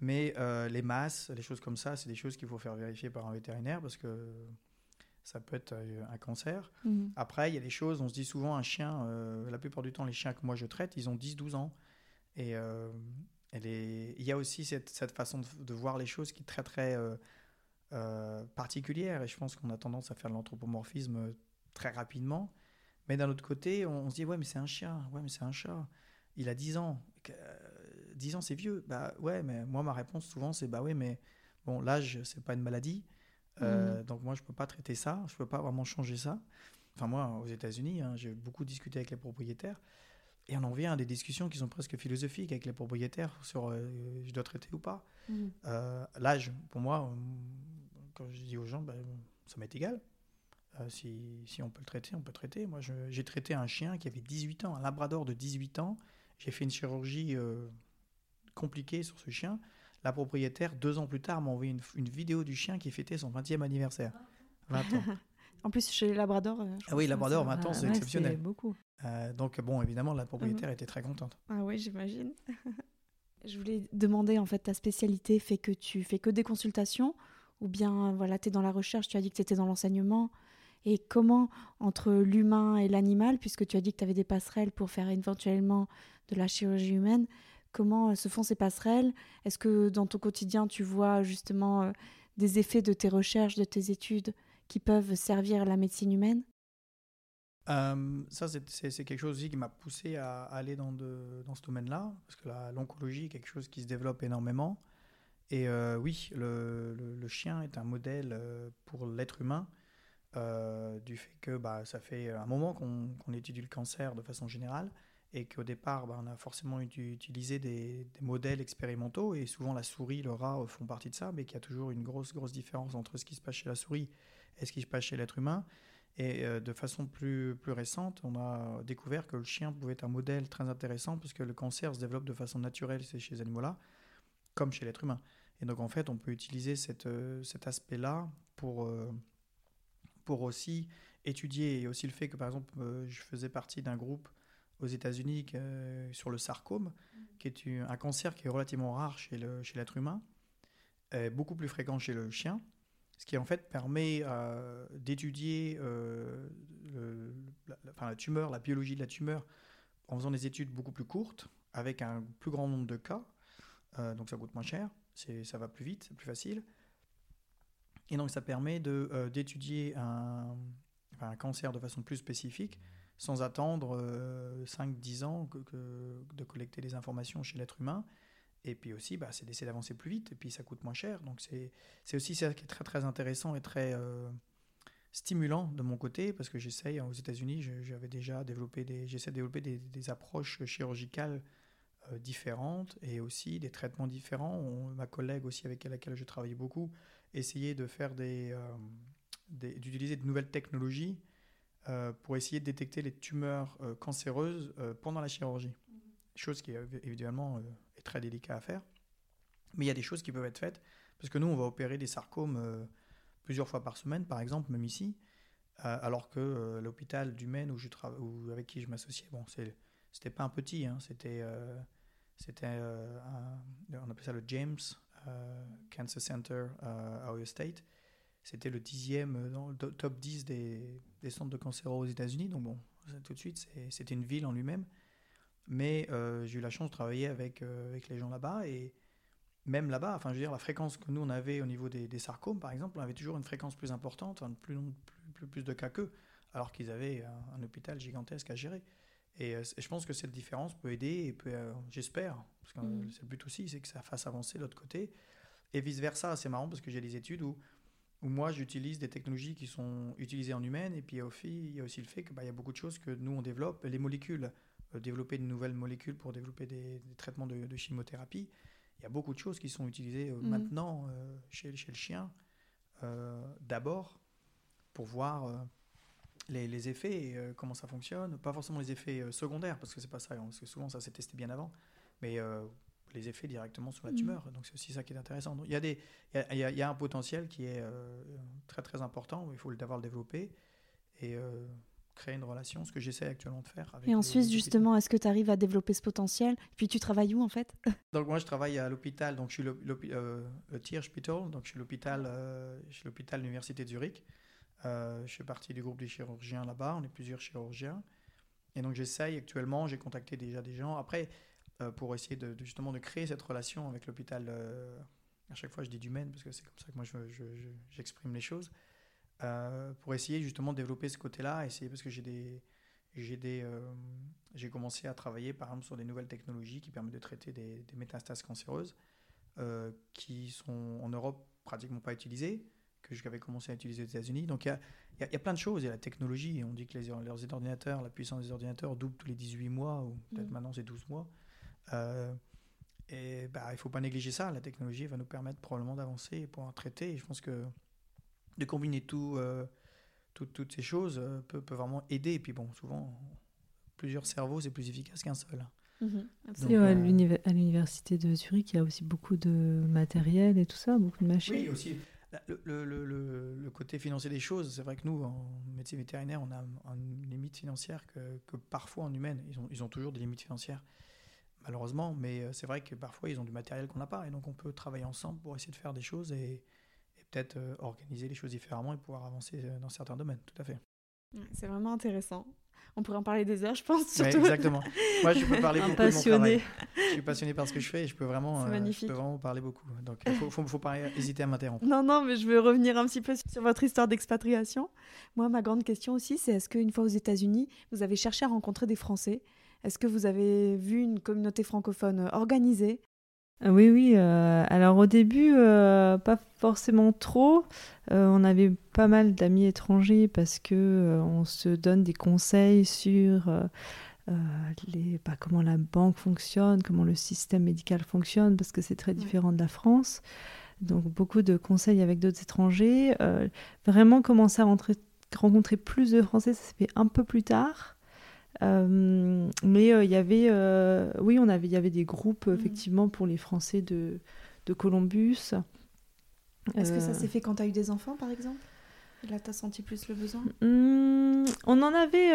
Mais les masses, les choses comme ça, c'est des choses qu'il faut faire vérifier par un vétérinaire parce que ça peut être un cancer. Mhm. Après, il y a des choses, on se dit souvent un chien, la plupart du temps, les chiens que moi je traite, ils ont 10-12 ans. Et elle est... il y a aussi cette, cette façon de, voir les choses qui est très très euh, particulière. Et je pense qu'on a tendance à faire de l'anthropomorphisme très rapidement. Mais d'un autre côté, on, se dit, ouais, mais c'est un chien, ouais, mais c'est un chat. Il a 10 ans. 10 ans, c'est vieux. Bah ouais, mais moi, ma réponse souvent, c'est, bah ouais, mais bon, l'âge, c'est pas une maladie. Euh, mmh. Donc moi, je peux pas traiter ça. Je peux pas vraiment changer ça. Enfin, moi, aux États-Unis, hein, j'ai beaucoup discuté avec les propriétaires. Et on en vient à des discussions qui sont presque philosophiques avec les propriétaires sur euh, je dois traiter ou pas. Mmh. L'âge, pour moi, je dis aux gens, ben, ça m'est égal. Euh, si, si, on peut le traiter, on peut le traiter. Moi, j'ai traité un chien qui avait 18 ans, un labrador de 18 ans. J'ai fait une chirurgie euh, compliquée sur ce chien. La propriétaire, deux ans plus tard, m'a envoyé une, vidéo du chien qui fêtait son 20e anniversaire. 20 ans. en plus, chez les labradors. Euh, ah oui, labrador, 20 ans, c'est exceptionnel. beaucoup. Donc, bon, évidemment, la propriétaire mhm. était très contente. Ah oui, j'imagine. Je voulais demander, en fait, ta spécialité fait que tu fais que des consultations ou bien voilà, tu es dans la recherche, tu as dit que tu étais dans l'enseignement, et comment entre l'humain et l'animal, puisque tu as dit que tu avais des passerelles pour faire éventuellement de la chirurgie humaine, comment euh, se font ces passerelles? Est-ce que dans ton quotidien, tu vois justement euh, des effets de tes recherches, de tes études qui peuvent servir à la médecine humaine? Euh, ça, c'est quelque chose aussi qui m'a poussé à aller dans, ce domaine-là, parce que l'oncologie est quelque chose qui se développe énormément. Et euh, oui, le, chien est un modèle euh, pour l'être humain, du fait que bah, ça fait un moment qu'on étudie le cancer de façon générale, et qu'au départ, bah, on a forcément utilisé des, des, modèles expérimentaux, et souvent la souris, le rat font partie de ça, mais qu'il y a toujours une grosse, grosse différence entre ce qui se passe chez la souris et ce qui se passe chez l'être humain. Et de façon plus, plus récente, on a découvert que le chien pouvait être un modèle très intéressant, parce que le cancer se développe de façon naturelle chez ces animaux-là, comme chez l'être humain. Et donc en fait, on peut utiliser cette, euh, cet aspect-là pour, euh, pour aussi étudier, et aussi le fait que par exemple, euh, je faisais partie d'un groupe aux États-Unis sur le sarcome, mm. qui est un cancer qui est relativement rare chez l'être chez humain, beaucoup plus fréquent chez le chien, ce qui en fait permet d'étudier la, la tumeur, la biologie de la tumeur, en faisant des études beaucoup plus courtes, avec un plus grand nombre de cas, donc ça coûte moins cher ça va plus vite, c'est plus facile. Et donc ça permet euh, d'étudier un, cancer de façon plus spécifique sans attendre 5-10 euh, ans de collecter les informations chez l'être humain. Et puis aussi, bah, c'est d'essayer d'avancer plus vite et puis ça coûte moins cher. Donc c'est aussi ça qui est très très intéressant et très euh, stimulant de mon côté parce que j'essaye, aux États-Unis, j'avais déjà développé des, j'essaie de développer des, des approches chirurgicales euh, différentes et aussi des traitements différents. ma collègue aussi avec laquelle je travaille beaucoup essayait de faire des, euh, d'utiliser de nouvelles technologies pour essayer de détecter les tumeurs cancéreuses pendant la chirurgie. Mm-hmm. Chose qui évidemment est très délicat à faire. Mais il y a des choses qui peuvent être faites parce que nous on va opérer des sarcomes plusieurs fois par semaine par exemple même ici alors que l'hôpital du Maine où je travaille avec qui je m'associais bon c'était pas un petit, hein, c'était, euh, c'était euh, on appelle ça le James euh, Cancer Center à Ohio State. C'était le dixième dans le top 10 des, des centres de cancer aux États-Unis. Donc bon, tout de suite, c'était une ville en lui-même. Mais j'ai eu la chance de travailler avec, avec les gens là-bas et même là-bas, enfin je veux dire, la fréquence que nous on avait au niveau des, des sarcomes, par exemple, on avait toujours une fréquence plus importante, plus, plus, plus, de cas qu'eux, alors qu'ils avaient un, hôpital gigantesque à gérer. Euh, et, je pense que cette différence peut aider, et peut, euh, j'espère, parce que mm. c'est le but aussi, c'est que ça fasse avancer l'autre côté. Et vice-versa, c'est marrant parce que j'ai des études où, où moi j'utilise des technologies qui sont utilisées en humaine, et puis il y a aussi le fait qu'il bah, y a beaucoup de choses que nous on développe, les molécules, euh, développer de nouvelles molécules pour développer des, traitements de, chimiothérapie. Il y a beaucoup de choses qui sont utilisées mm. maintenant chez, chez, le chien, d'abord pour voir les, effets et euh, comment ça fonctionne. Pas forcément les effets euh, secondaires, parce que c'est pas ça, parce que souvent ça s'est testé bien avant, mais euh, les effets directement sur la mmh. tumeur. Donc c'est aussi ça qui est intéressant. il y, a des, il, y a, un potentiel qui est très très important, il faut d'avoir le développé. Et créer une relation, ce que j'essaie actuellement de faire. et en Suisse, justement, est-ce que tu arrives à développer ce potentiel? Puis tu travailles où en fait? Donc moi, je travaille à l'hôpital, donc je suis le, euh, le, donc je suis l'hôpital, euh, l'hôpital de l'université de Zurich. Euh, je fais partie du groupe des chirurgiens là-bas, on est plusieurs chirurgiens. Et donc j'essaye actuellement, j'ai contacté déjà des gens. Après, euh, pour essayer de, justement de créer cette relation avec l'hôpital, à chaque fois je dis du Maine parce que c'est comme ça que moi j'exprime les choses. Euh, pour essayer justement de développer ce côté-là, essayer parce que j'ai des j'ai des euh, j'ai commencé à travailler par exemple sur des nouvelles technologies qui permettent de traiter des, métastases cancéreuses euh, qui sont en Europe pratiquement pas utilisées que j'avais commencé à utiliser aux États-Unis. Donc il y a, y a, plein de choses. Il y a la technologie. On dit que les, leurs ordinateurs, la puissance des ordinateurs double tous les 18 mois, ou peut-être mmh. maintenant c'est 12 mois. et bah, il ne faut pas négliger ça. La technologie va nous permettre probablement d'avancer et pouvoir traiter. Et je pense que de combiner tout, euh, toutes ces choses euh, peut, peut, vraiment aider. Et puis bon, souvent, plusieurs cerveaux, c'est plus efficace qu'un seul. Euh, à l'université de Zurich, il y a aussi beaucoup de matériel et tout ça, beaucoup de machines. Oui, aussi. Le, le, le, le côté financier des choses, c'est vrai que nous, en médecine vétérinaire, on a une limite financière que, que parfois en humaine, ils ont, ils ont toujours des limites financières, malheureusement, mais c'est vrai que parfois ils ont du matériel qu'on n'a pas, et donc on peut travailler ensemble pour essayer de faire des choses et, peut-être euh, organiser les choses différemment et pouvoir avancer euh, dans certains domaines, tout à fait. C'est vraiment intéressant. On pourrait en parler des heures, je pense. Surtout. exactement. Moi, je peux parler beaucoup passionné. de mon travail. Je suis passionné par ce que je fais et je peux vraiment, euh, je peux vraiment parler beaucoup. Donc, il ne faut, faut, pas hésiter à m'interrompre. Non, non, mais je veux revenir un petit peu sur votre histoire d'expatriation. Moi, ma grande question aussi, c'est est-ce qu'une fois aux États-Unis, vous avez cherché à rencontrer des Français? Est-ce que vous avez vu une communauté francophone organisée? Oui, oui. Euh, alors au début, euh, pas forcément trop. Euh, on avait pas mal d'amis étrangers parce que on se donne des conseils sur les, bah, comment la banque fonctionne, comment le système médical fonctionne, parce que c'est très différent de la France. Donc beaucoup de conseils avec d'autres étrangers. vraiment commencer à rencontrer plus de Français, ça s'est fait un peu plus tard. Euh, mais euh, il y avait, euh, oui, on avait, il y avait des groupes mm. effectivement pour les Français de, de Columbus. Est-ce que ça s'est fait quand tu as eu des enfants, par exemple? Là, tu as senti plus le besoin? Mm, on, en avait,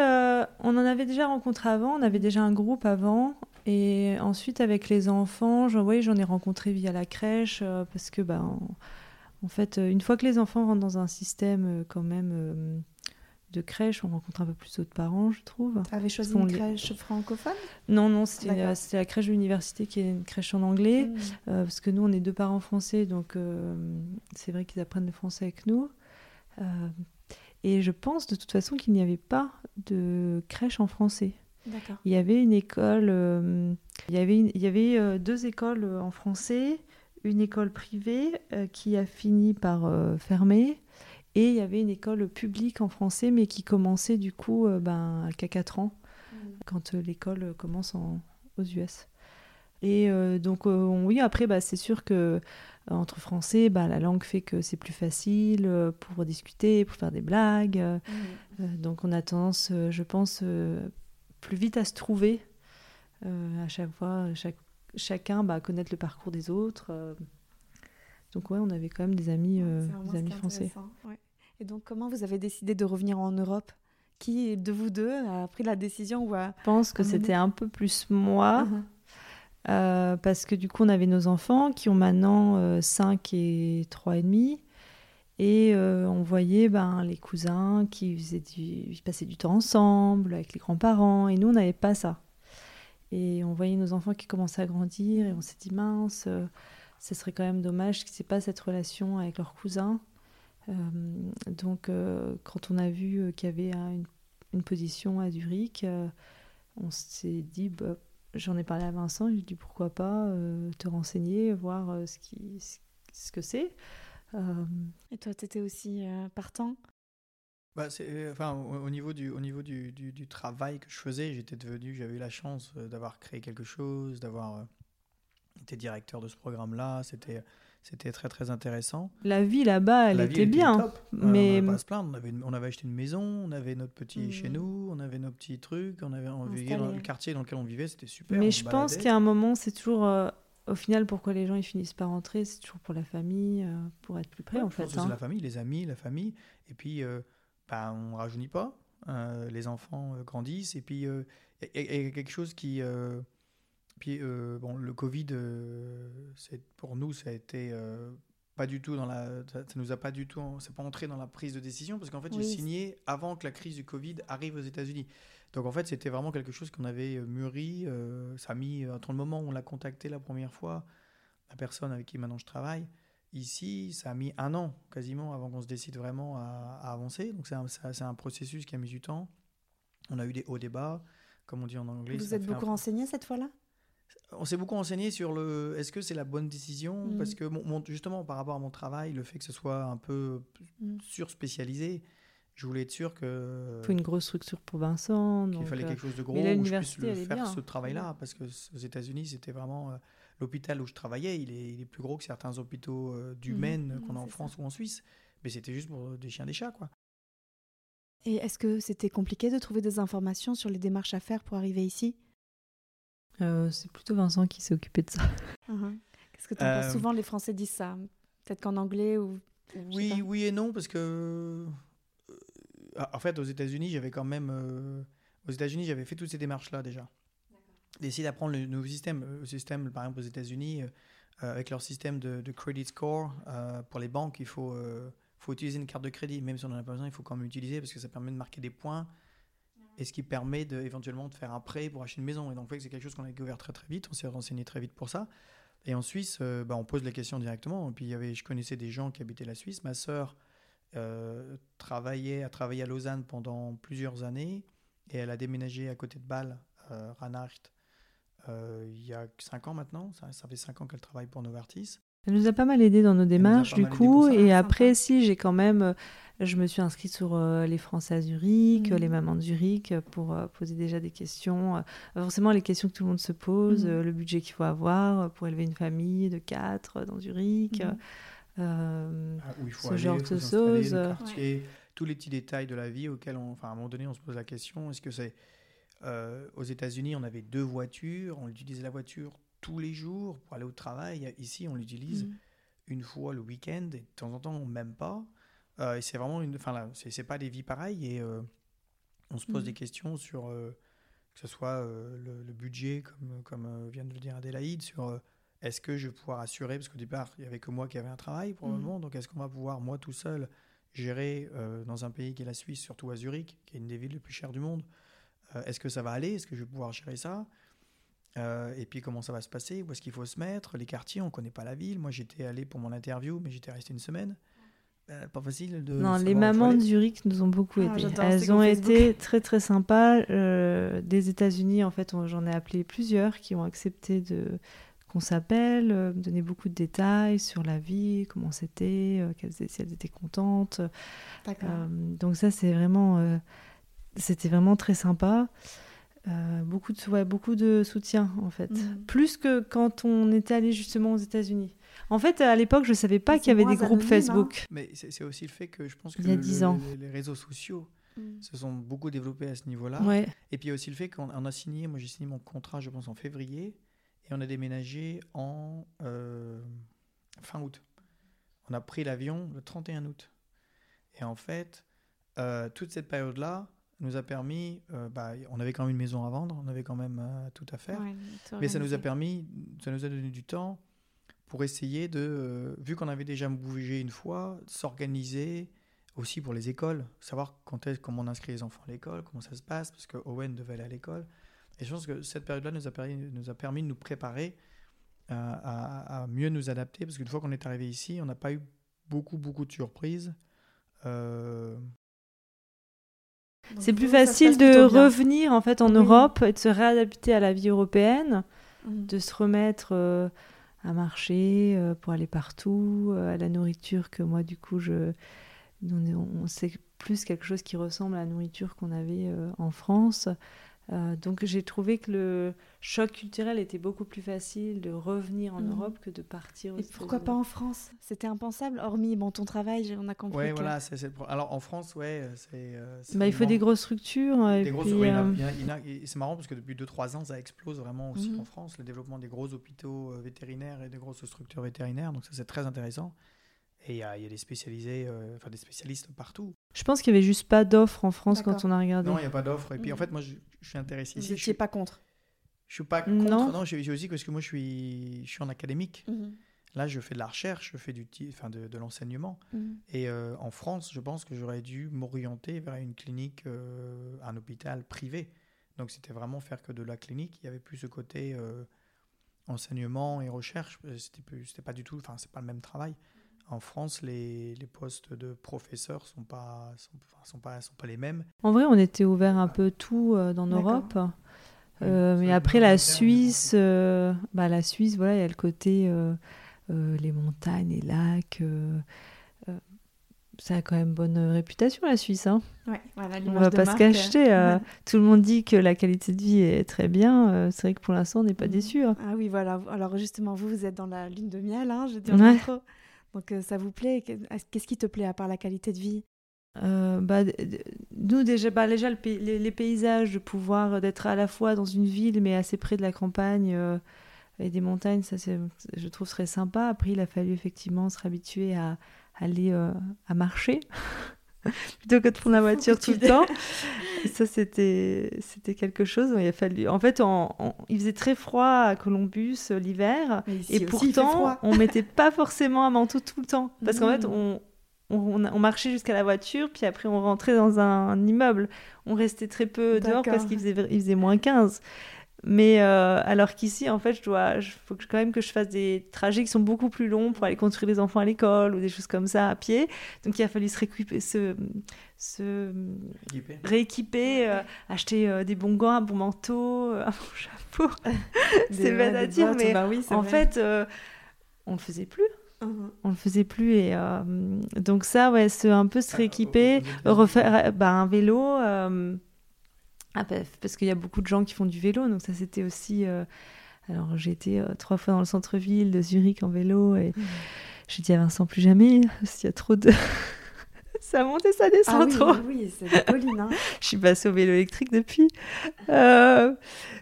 on en avait déjà rencontré avant, on avait déjà un groupe avant. Et ensuite, avec les enfants, j'en ai rencontré via la crèche, parce que, bah, en, fait, une fois que les enfants rentrent dans un système quand même de crèche, on rencontre un peu plus d'autres parents, je trouve. Tu avais choisi une crèche francophone? Non, non, c'était la crèche de l'université qui est une crèche en anglais, hmm. euh, parce que nous, on est deux parents français, donc euh, c'est vrai qu'ils apprennent le français avec nous. Euh, et je pense de toute façon qu'il n'y avait pas de crèche en français. Il y avait une école, il y avait, il y avait deux écoles en français, une école privée qui a fini par fermer et il y avait une école publique en français, mais qui commençait du coup euh, ben, qu'à 4 ans, mm. quand euh, l'école commence en, aux US. Et euh, donc, oui, après, bah, c'est sûr que entre français, bah, la langue fait que c'est plus facile pour discuter, pour faire des blagues. Mm. donc, on a tendance, je pense, plus vite à se trouver. à chaque fois, chaque, chacun bah, connaître le parcours des autres. Donc ouais, on avait quand même des amis, des amis français. Ouais. Et donc, comment vous avez décidé de revenir en Europe? Qui de vous deux a pris la décision ou Je pense que c'était un peu plus moi. Uh-huh. Euh, parce que du coup, on avait nos enfants qui ont maintenant 5 euh, et 3 et demi. Et euh, on voyait ben, les cousins qui faisaient du, passaient du temps ensemble avec les grands-parents. Et nous, on n'avait pas ça. Et on voyait nos enfants qui commençaient à grandir. Et on s'est dit, mince, ce serait quand même dommage qu'ils n'aient pas cette relation avec leurs cousins. Euh, donc, euh, quand on a vu euh, qu'il y avait une, une, position à Zurich, on s'est dit, bah, j'en ai parlé à Vincent, je lui ai dit pourquoi pas te renseigner, voir ce, qui, ce que c'est. Et toi, tu étais aussi partant? Bah, enfin, au, niveau, du, au niveau du, du, du travail que je faisais, j'étais devenu, j'avais eu la chance d'avoir créé quelque chose, d'avoir été directeur de ce programme-là. C'était c'était très très intéressant. La vie là-bas, elle était bien. Mais on, se plaindre. On avait, on avait acheté une maison, on avait notre petit mm. chez nous, on avait nos petits trucs, on avait on vivait dans le quartier dans lequel on vivait, c'était super. Mais je pense qu'à un moment, c'est toujours euh, au final pourquoi les gens ils finissent par rentrer, c'est toujours pour la famille, euh, pour être plus près en fait. C'est hein. la famille, les amis, la famille, et puis euh, bah, on rajeunit pas. les enfants grandissent, et puis il y, a quelque chose qui... puis bon, le Covid, c'est pour nous, ça a été pas du tout dans la ça, nous a pas du tout c'est pas entré dans la prise de décision parce qu'en fait j'ai signé avant que la crise du Covid arrive aux États-Unis. Donc en fait c'était vraiment quelque chose qu'on avait euh, mûri euh, ça a mis entre le moment où on l'a contacté la première fois la personne avec qui maintenant je travaille ici ça a mis un an quasiment avant qu'on se décide vraiment à, avancer. Donc c'est un, un, processus qui a mis du temps. On a eu des hauts débats comme on dit en anglais vous êtes beaucoup renseigné cette fois-là? On s'est beaucoup renseigné sur le est-ce que c'est la bonne décision mm. parce que justement par rapport à mon travail le fait que ce soit un peu mm. surspécialisé je voulais être sûr que il faut une grosse structure pour Vincent il fallait quelque chose de gros où je puisse le faire ce travail là mm. parce que aux États-Unis c'était vraiment euh, l'hôpital où je travaillais il est, il est, plus gros que certains hôpitaux euh, du Maine qu'on a en France ou en Suisse mais c'était juste pour des chiens des chats quoi et est-ce que c'était compliqué de trouver des informations sur les démarches à faire pour arriver ici? Euh, c'est plutôt Vincent qui s'est occupé de ça. Uh-huh. Qu'est-ce que tu penses? Euh, Souvent, les Français disent ça. Peut-être qu'en anglais ou. Oui, oui et non, parce que. Euh, en fait, aux États-Unis, j'avais quand même. Aux États-Unis, j'avais fait toutes ces démarches-là déjà. D'essayer d'apprendre le nouveau système. Le système, par exemple, aux États-Unis, avec leur système de, de credit score, pour les banques, il faut, faut utiliser une carte de crédit. Même si on n'en a pas besoin, il faut quand même utiliser parce que ça permet de marquer des points et ce qui permet de, éventuellement de faire un prêt pour acheter une maison. Et donc, c'est quelque chose qu'on a découvert très très vite. On s'est renseigné très vite pour ça. Et en Suisse, euh, bah, on pose la question directement. Et puis, il y avait, je connaissais des gens qui habitaient la Suisse. Ma sœur euh, travaillait, a travaillé à Lausanne pendant plusieurs années et elle a déménagé à côté de Bâle, euh, Ranacht, euh, il y a 5 ans maintenant. Ça, ça fait 5 ans qu'elle travaille pour Novartis. Elle nous a pas mal aidé dans nos démarches, du coup. Et après, si, j'ai quand même je me suis inscrite sur euh, les Français à Zurich, les mmh. mamans de Zurich, pour euh, poser déjà des questions. Euh, forcément, les questions que tout le monde se pose, mmh. le budget qu'il faut avoir pour élever une famille de quatre dans Zurich, mmh. ah, il faut ce genre de choses. Tous les petits détails de la vie auxquels, on, enfin, à un moment donné, on se pose la question est-ce que c'est. aux États-Unis, on avait deux voitures, on utilisait la voiture tous les jours pour aller au travail. Ici, on l'utilise une fois le week-end et de temps en temps, on même pas. Euh, et c'est vraiment une. Enfin, là, c'est pas des vies pareilles et euh, on se pose mm. des questions sur euh, que ce soit le, budget, comme, comme vient de le dire Adélaïde, sur est-ce que je vais pouvoir assurer, parce qu'au départ, il n'y avait que moi qui avais un travail probablement, mm. donc est-ce qu'on va pouvoir, moi tout seul, gérer dans un pays qui est la Suisse, surtout à Zurich, qui est une des villes les plus chères du monde Est-ce que ça va aller? Est-ce que je vais pouvoir gérer ça? Et puis comment ça va se passer? Où est-ce qu'il faut se mettre? Les quartiers, on ne connaît pas la ville. Moi, j'étais allé pour mon interview, mais j'étais resté une semaine. Euh, pas facile de. Non, les mamans de Zurich nous ont beaucoup ah. Elles ont été très très sympas. Euh, des États-Unis, en fait, j'en ai appelé plusieurs qui ont accepté de qu'on s'appelle, euh, donner beaucoup de détails sur la vie, comment c'était, si elles étaient contentes. donc ça, c'est vraiment, c'était vraiment très sympa. beaucoup de ouais, beaucoup de soutien en fait, mm. plus que quand on était allé justement aux États-Unis. En fait, à l'époque, je ne savais pas qu'il y avait des groupes hein. Facebook. Mais c'est aussi le fait que je pense que Les, réseaux sociaux mm. se sont beaucoup développés à ce niveau-là. Et puis il y a aussi le fait qu'on a signé, moi j'ai signé mon contrat, je pense, en février, et on a déménagé en euh, fin août. On a pris l'avion le 31 août. Et en fait, euh, toute cette période-là nous a permis, euh, bah, on avait quand même une maison à vendre, on avait quand même tout à faire, mais ça nous a permis, ça nous a donné du temps pour essayer de, euh, vu qu'on avait déjà bougé une fois, s'organiser aussi pour les écoles, savoir quand est, comment on inscrit les enfants à l'école, comment ça se passe, parce que Owen devait aller à l'école. Et je pense que cette période-là nous, a permis, nous a permis de nous préparer à, mieux nous adapter, parce qu'une fois qu'on est arrivé ici, on n'a pas eu beaucoup, beaucoup de surprises. Euh, C'est plus facile de revenir en fait en Europe et de se réadapter à la vie européenne, mmh. de se remettre euh, à marcher, euh, pour aller partout, euh, à la nourriture que moi, du coup, je, on, plus quelque chose qui ressemble à la nourriture qu'on avait euh, en France. Donc j'ai trouvé que le choc culturel était beaucoup plus facile de revenir en mhm. Europe que de partir. Et pourquoi pas en France? C'était impensable, hormis bon, ton travail, on a compris. Oui, voilà. Alors en France, ouais, c'est. Bah, il faut des grosses structures. Des grosses... C'est marrant parce que depuis 2-3 ans, ça explose vraiment aussi mhm. en France, le développement des gros hôpitaux vétérinaires et des grosses structures vétérinaires. Donc ça, c'est très intéressant. Et il y, a des spécialisés, enfin des spécialistes partout. Je pense qu'il n'y avait juste pas d'offres en France quand on a regardé. Non, il n'y a pas d'offres. Et puis en mm. fait, moi, je, suis intéressé ici. Vous n'étiez pas contre Je suis pas contre. Non, non je suis aussi parce que moi, je suis, je suis en académique. Mm-hmm. Là, je fais de la recherche, je fais du, enfin de, de l'enseignement. Mm-hmm. Et euh, en France, je pense que j'aurais dû m'orienter vers une clinique, euh, un hôpital privé. Donc, c'était vraiment faire que de la clinique. Il y avait plus ce côté euh, enseignement et recherche. C'était, c'était pas du tout, enfin, c'est pas le même travail en France, les, les, postes de professeurs sont pas sont, sont, pas sont pas les mêmes. En vrai, on était ouvert un peu tout euh, dans l'Europe. Euh, mais après la Suisse, euh, bah, la Suisse, voilà, il y a le côté les montagnes, les lacs. ça a quand même bonne réputation la Suisse. Hein. Ouais, voilà, on va pas se cacher. Tout le monde dit que la qualité de vie est très bien. c'est vrai que pour l'instant, on n'est pas mmh. déçu. Hein. Ah oui, voilà. Alors justement, vous, vous êtes dans la lune de miel, hein, je dis donc euh, ça vous plaît? Qu'est-ce qui te plaît à part la qualité de vie? Euh, bah, nous déjà, bah, déjà les, paysages, de pouvoir euh, d'être à la fois dans une ville mais assez près de la campagne et des montagnes, ça je trouve serait sympa. Après, il a fallu effectivement se réhabituer à, aller à marcher plutôt que de prendre la voiture tout le temps. ça, c'était, c'était quelque chose. Il a fallu. En fait, il faisait très froid à Columbus euh, l'hiver, et pourtant, on mettait pas forcément un manteau tout le temps, parce qu'en fait, mmh. on, on, marchait jusqu'à la voiture, puis après, on rentrait dans un, immeuble. On restait très peu dehors parce qu'il faisait, il faisait moins 15. Mais euh, alors qu'ici, en fait, je dois, il faut quand même que je fasse des trajets qui sont beaucoup plus longs pour aller construire les enfants à l'école ou des choses comme ça à pied. Donc il a fallu se rééquiper, se, se rééquiper, euh, acheter euh, des bons gants, un bon manteau, un bon chapeau. c'est bête à dire, mais bah en fait, on le faisait plus. Uh-huh. On le faisait plus et donc ça, ouais, c'est un peu se ah, rééquiper, refaire bah, un vélo. Ah, bah, parce qu'il y a beaucoup de gens qui font du vélo, donc ça c'était aussi. Euh, alors j'ai été euh, trois fois dans le centre-ville de Zurich en vélo et mmh. j'ai dit à Vincent plus jamais, s'il y a trop de. ça monte et ça descend ah, oui, trop. Oui, c'est. Hein. je suis passée au vélo électrique depuis. Euh,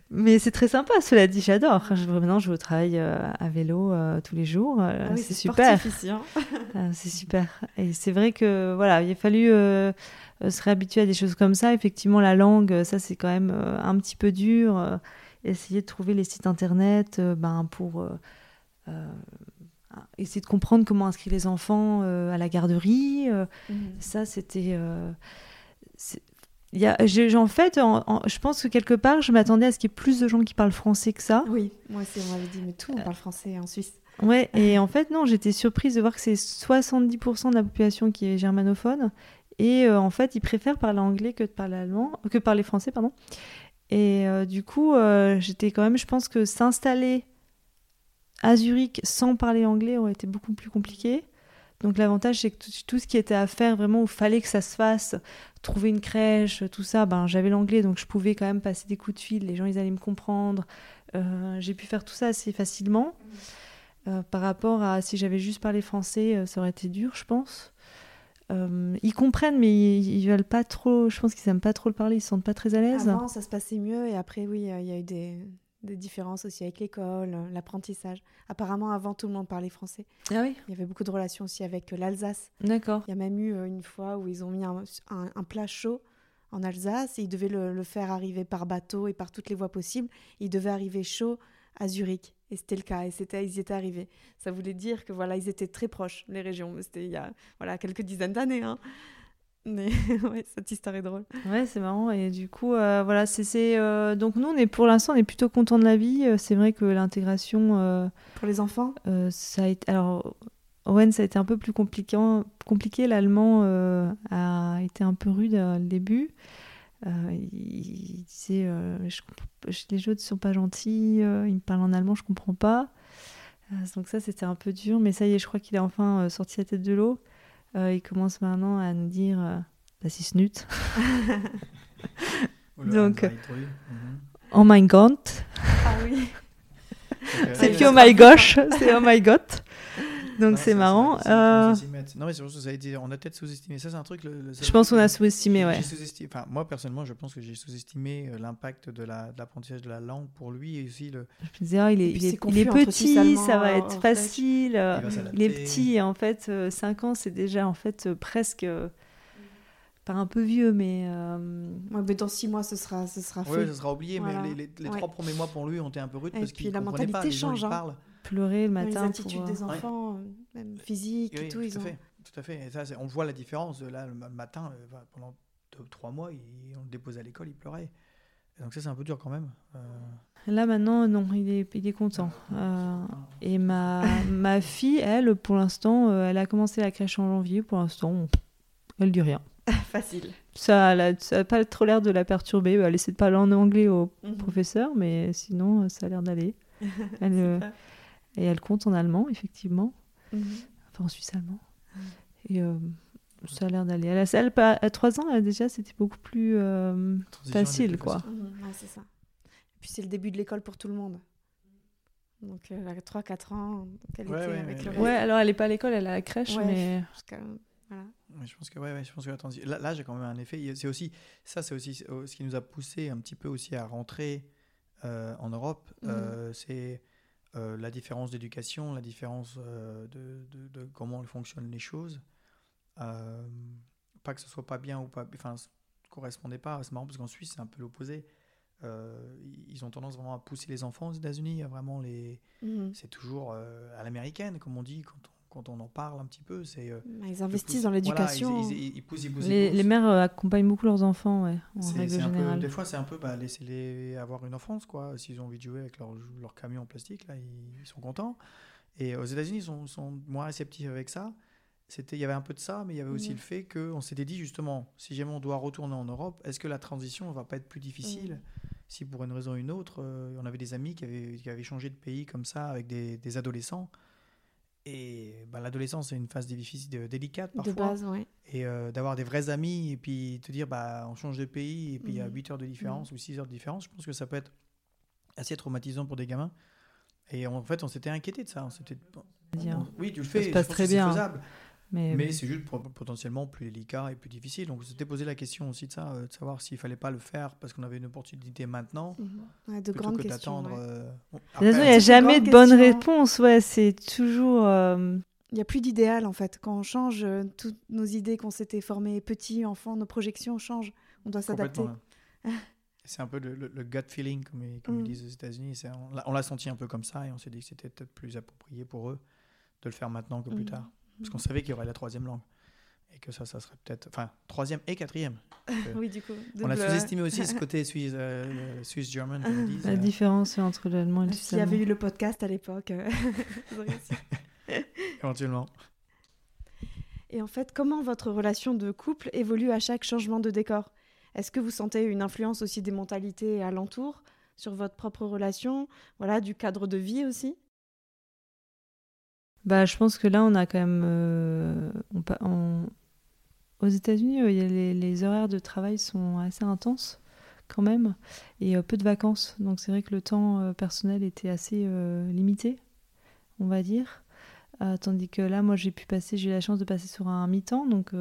mais c'est très sympa, cela dit, j'adore. Maintenant, je vais au travail à vélo tous les jours. Ah c'est super. Hein. c'est super. Et c'est vrai que voilà, il a fallu se réhabituer à des choses comme ça. Effectivement, la langue, euh, ça c'est quand même euh, un petit peu dur. essayer de trouver les sites internet ben, pour essayer de comprendre comment inscrire les enfants à la garderie. Mmh. Ça, c'était. Il en fait, je pense que quelque part, je m'attendais à ce qu'il y ait plus de gens qui parlent français que ça. Oui, moi aussi, on m'avait dit, mais tout, on parle français en Suisse. Ouais, et en fait, non, j'étais surprise de voir que c'est 70% de la population qui est germanophone et euh, en fait, ils préfèrent parler anglais que parler allemand, que parler français, pardon. Et euh, du coup, euh, j'étais quand même, je pense que s'installer à Zurich sans parler anglais aurait été beaucoup plus compliqué. Donc l'avantage, c'est que tout, ce qui était à faire, vraiment, où fallait que ça se fasse, trouver une crèche, tout ça, ben, j'avais l'anglais, donc je pouvais quand même passer des coups de fil, les gens, ils allaient me comprendre. j'ai pu faire tout ça assez facilement. par rapport à si j'avais juste parlé français, ça aurait été dur, je pense. Euh, ils comprennent, mais ils, veulent pas trop. Je pense qu'ils aiment pas trop le parler. Ils se sentent pas très à l'aise. Avant, ça se passait mieux, et après, oui, il y a eu des, des différences aussi avec l'école, l'apprentissage. Apparemment, avant, tout le monde parlait français. Ah oui. Il y avait beaucoup de relations aussi avec l'Alsace. D'accord. Il y a même eu euh, une fois où ils ont mis un, un, plat chaud en Alsace et ils devaient le, le, faire arriver par bateau et par toutes les voies possibles. Il devait arriver chaud à Zurich. Et c'était le cas, et c'était, ils y étaient arrivés. Ça voulait dire que voilà, ils étaient très proches, les régions. C'était il y a voilà, quelques dizaines d'années. Hein. Mais ouais, cette histoire est drôle. Ouais, c'est marrant. Et du coup, euh, voilà, c'est. Euh, donc nous, on est, pour l'instant, on est plutôt content de la vie. Euh, c'est vrai que l'intégration. pour les enfants? Ça a été. Alors, Owen, ça a été un peu plus compliqué. compliqué. L'allemand a été un peu rude au début. Euh, il, disait euh, les autres ne sont pas gentils, euh, il me parle en allemand, je comprends pas. donc ça c'était un peu dur, mais ça y est, je crois qu'il a enfin sorti la tête de l'eau. il commence maintenant à nous dire bah, c'est snut. donc, oh my god. Ah oui. c'est plus oh my gosh, c'est oh my god. Donc c'est marrant. Euh... Non, mais surtout, ça a été, on a peut-être sous-estimé. Ça, c'est un truc. Le, je pense qu'on a sous-estimé, ouais. Sous enfin, moi, personnellement, je pense que j'ai sous-estimé euh, l'impact de l'apprentissage de, de, la langue pour lui et aussi le. Je me disais, oh, il est, il est, il est petit, ça va être facile. Il, est petit et en fait, 5 ans, c'est déjà en fait presque pas un peu vieux, mais. Euh... mais dans six mois, ce sera, ce sera fait. Oui, ce sera oublié, mais les, les, trois premiers mois pour lui ont été un peu rudes parce qu'il ne comprenait pas. Les change, gens, hein. Pleurer le matin. Les attitudes pour... des enfants, même physiques et tout. Tout ils à ont... fait. Tout à fait. Et ça, on voit la différence. Là, le matin, euh, pendant deux, trois mois, il, on le déposait à l'école, il pleurait. Et donc ça, c'est un peu dur quand même. Euh... Là, maintenant, non, il est, il est content. Euh, et ma, ma fille, elle, pour l'instant, euh, elle a commencé la crèche en janvier. Pour l'instant, elle dit rien. Facile. Ça n'a pas trop l'air de la perturber. Elle essaie de parler en anglais au mhm. professeur, mais sinon, ça a l'air d'aller. Elle, euh, et elle compte en allemand, effectivement. Mhm. Enfin, en suisse allemand. Et euh, ça a l'air d'aller. Elle a, à 3 ans, elle, déjà, c'était beaucoup plus euh, facile, quoi. Mhm. c'est ça. Et puis, c'est le début de l'école pour tout le monde. Donc, elle a 3-4 ans. ouais, ouais, avec le ouais, alors elle n'est pas à l'école, elle est à la crèche, mais je pense que ouais, je pense que là, j'ai quand même un effet. C'est aussi ça, c'est aussi ce qui nous a poussé un petit peu aussi à rentrer euh, en Europe. Mhm. Euh, c'est euh, la différence d'éducation, la différence de, de, comment fonctionnent les choses. pas que ce soit pas bien ou pas, enfin, correspondait pas. C'est marrant parce qu'en Suisse c'est un peu l'opposé. ils ont tendance vraiment à pousser les enfants aux États-Unis. Vraiment les, mhm. c'est toujours à l'américaine comme on dit quand quand on en parle un petit peu, c'est. Euh, bah, ils investissent dans l'éducation. les, mères euh, accompagnent beaucoup leurs enfants, ouais, en règle générale. des fois, c'est un peu bah, laisser-les avoir une enfance, quoi. S'ils ont envie de jouer avec leur, leur camion en plastique, là, ils, sont contents. Et aux États-Unis, ils sont, sont, moins réceptifs avec ça. C'était, il y avait un peu de ça, mais il y avait aussi le fait qu'on s'était dit justement, si jamais on doit retourner en Europe, est-ce que la transition va pas être plus difficile si pour une raison ou une autre, euh, on avait des amis qui avaient, qui avaient changé de pays comme ça avec des, des adolescents et bah, l'adolescence, c'est une phase difficile, délicate parfois. De base, ouais. Et euh, d'avoir des vrais amis et puis te dire, bah, on change de pays et puis il y a 8 mhm. heures de différence mhm. ou 6 heures de différence, je pense que ça peut être assez traumatisant pour des gamins. Et en fait, on s'était inquiété de ça. On s'était... oui, tu le fais, ça se passe très bien. Faisable. Mais, c'est juste potentiellement plus délicat et plus difficile. Donc, on s'était posé la question aussi de ça, euh, de savoir s'il fallait pas le faire parce qu'on avait une opportunité maintenant, mhm. de plutôt que d'attendre. Euh, il n'y a jamais de bonne réponse. Ouais, c'est toujours. Euh, il n'y a plus d'idéal en fait. Quand on change, toutes nos idées qu'on s'était formées petits, enfants, nos projections changent. On doit s'adapter. C'est un peu le, gut feeling, comme, ils, mm. disent aux États-Unis. On l'a senti un peu comme ça et on s'est dit que c'était peut-être plus approprié pour eux de le faire maintenant que plus mm. tard. Parce qu'on savait qu'il y aurait la troisième langue. Et que ça, ça serait peut-être. Enfin, troisième et quatrième. oui, du coup. On a sous-estimé aussi ce côté suisse, euh, suisse german La euh. différence entre l'allemand et le S'il y avait eu le podcast à l'époque. Euh, Éventuellement. Et en fait, comment votre relation de couple évolue à chaque changement de décor? Est-ce que vous sentez une influence aussi des mentalités alentours sur votre propre relation? Voilà, du cadre de vie aussi? Bah, je pense que là, on a quand même. Euh, aux États-Unis, euh, les, horaires de travail sont assez intenses quand même et euh, peu de vacances. Donc c'est vrai que le temps personnel était assez limité, on va dire. tandis que là, moi, j'ai pu passer, j'ai eu la chance de passer sur un mi-temps, donc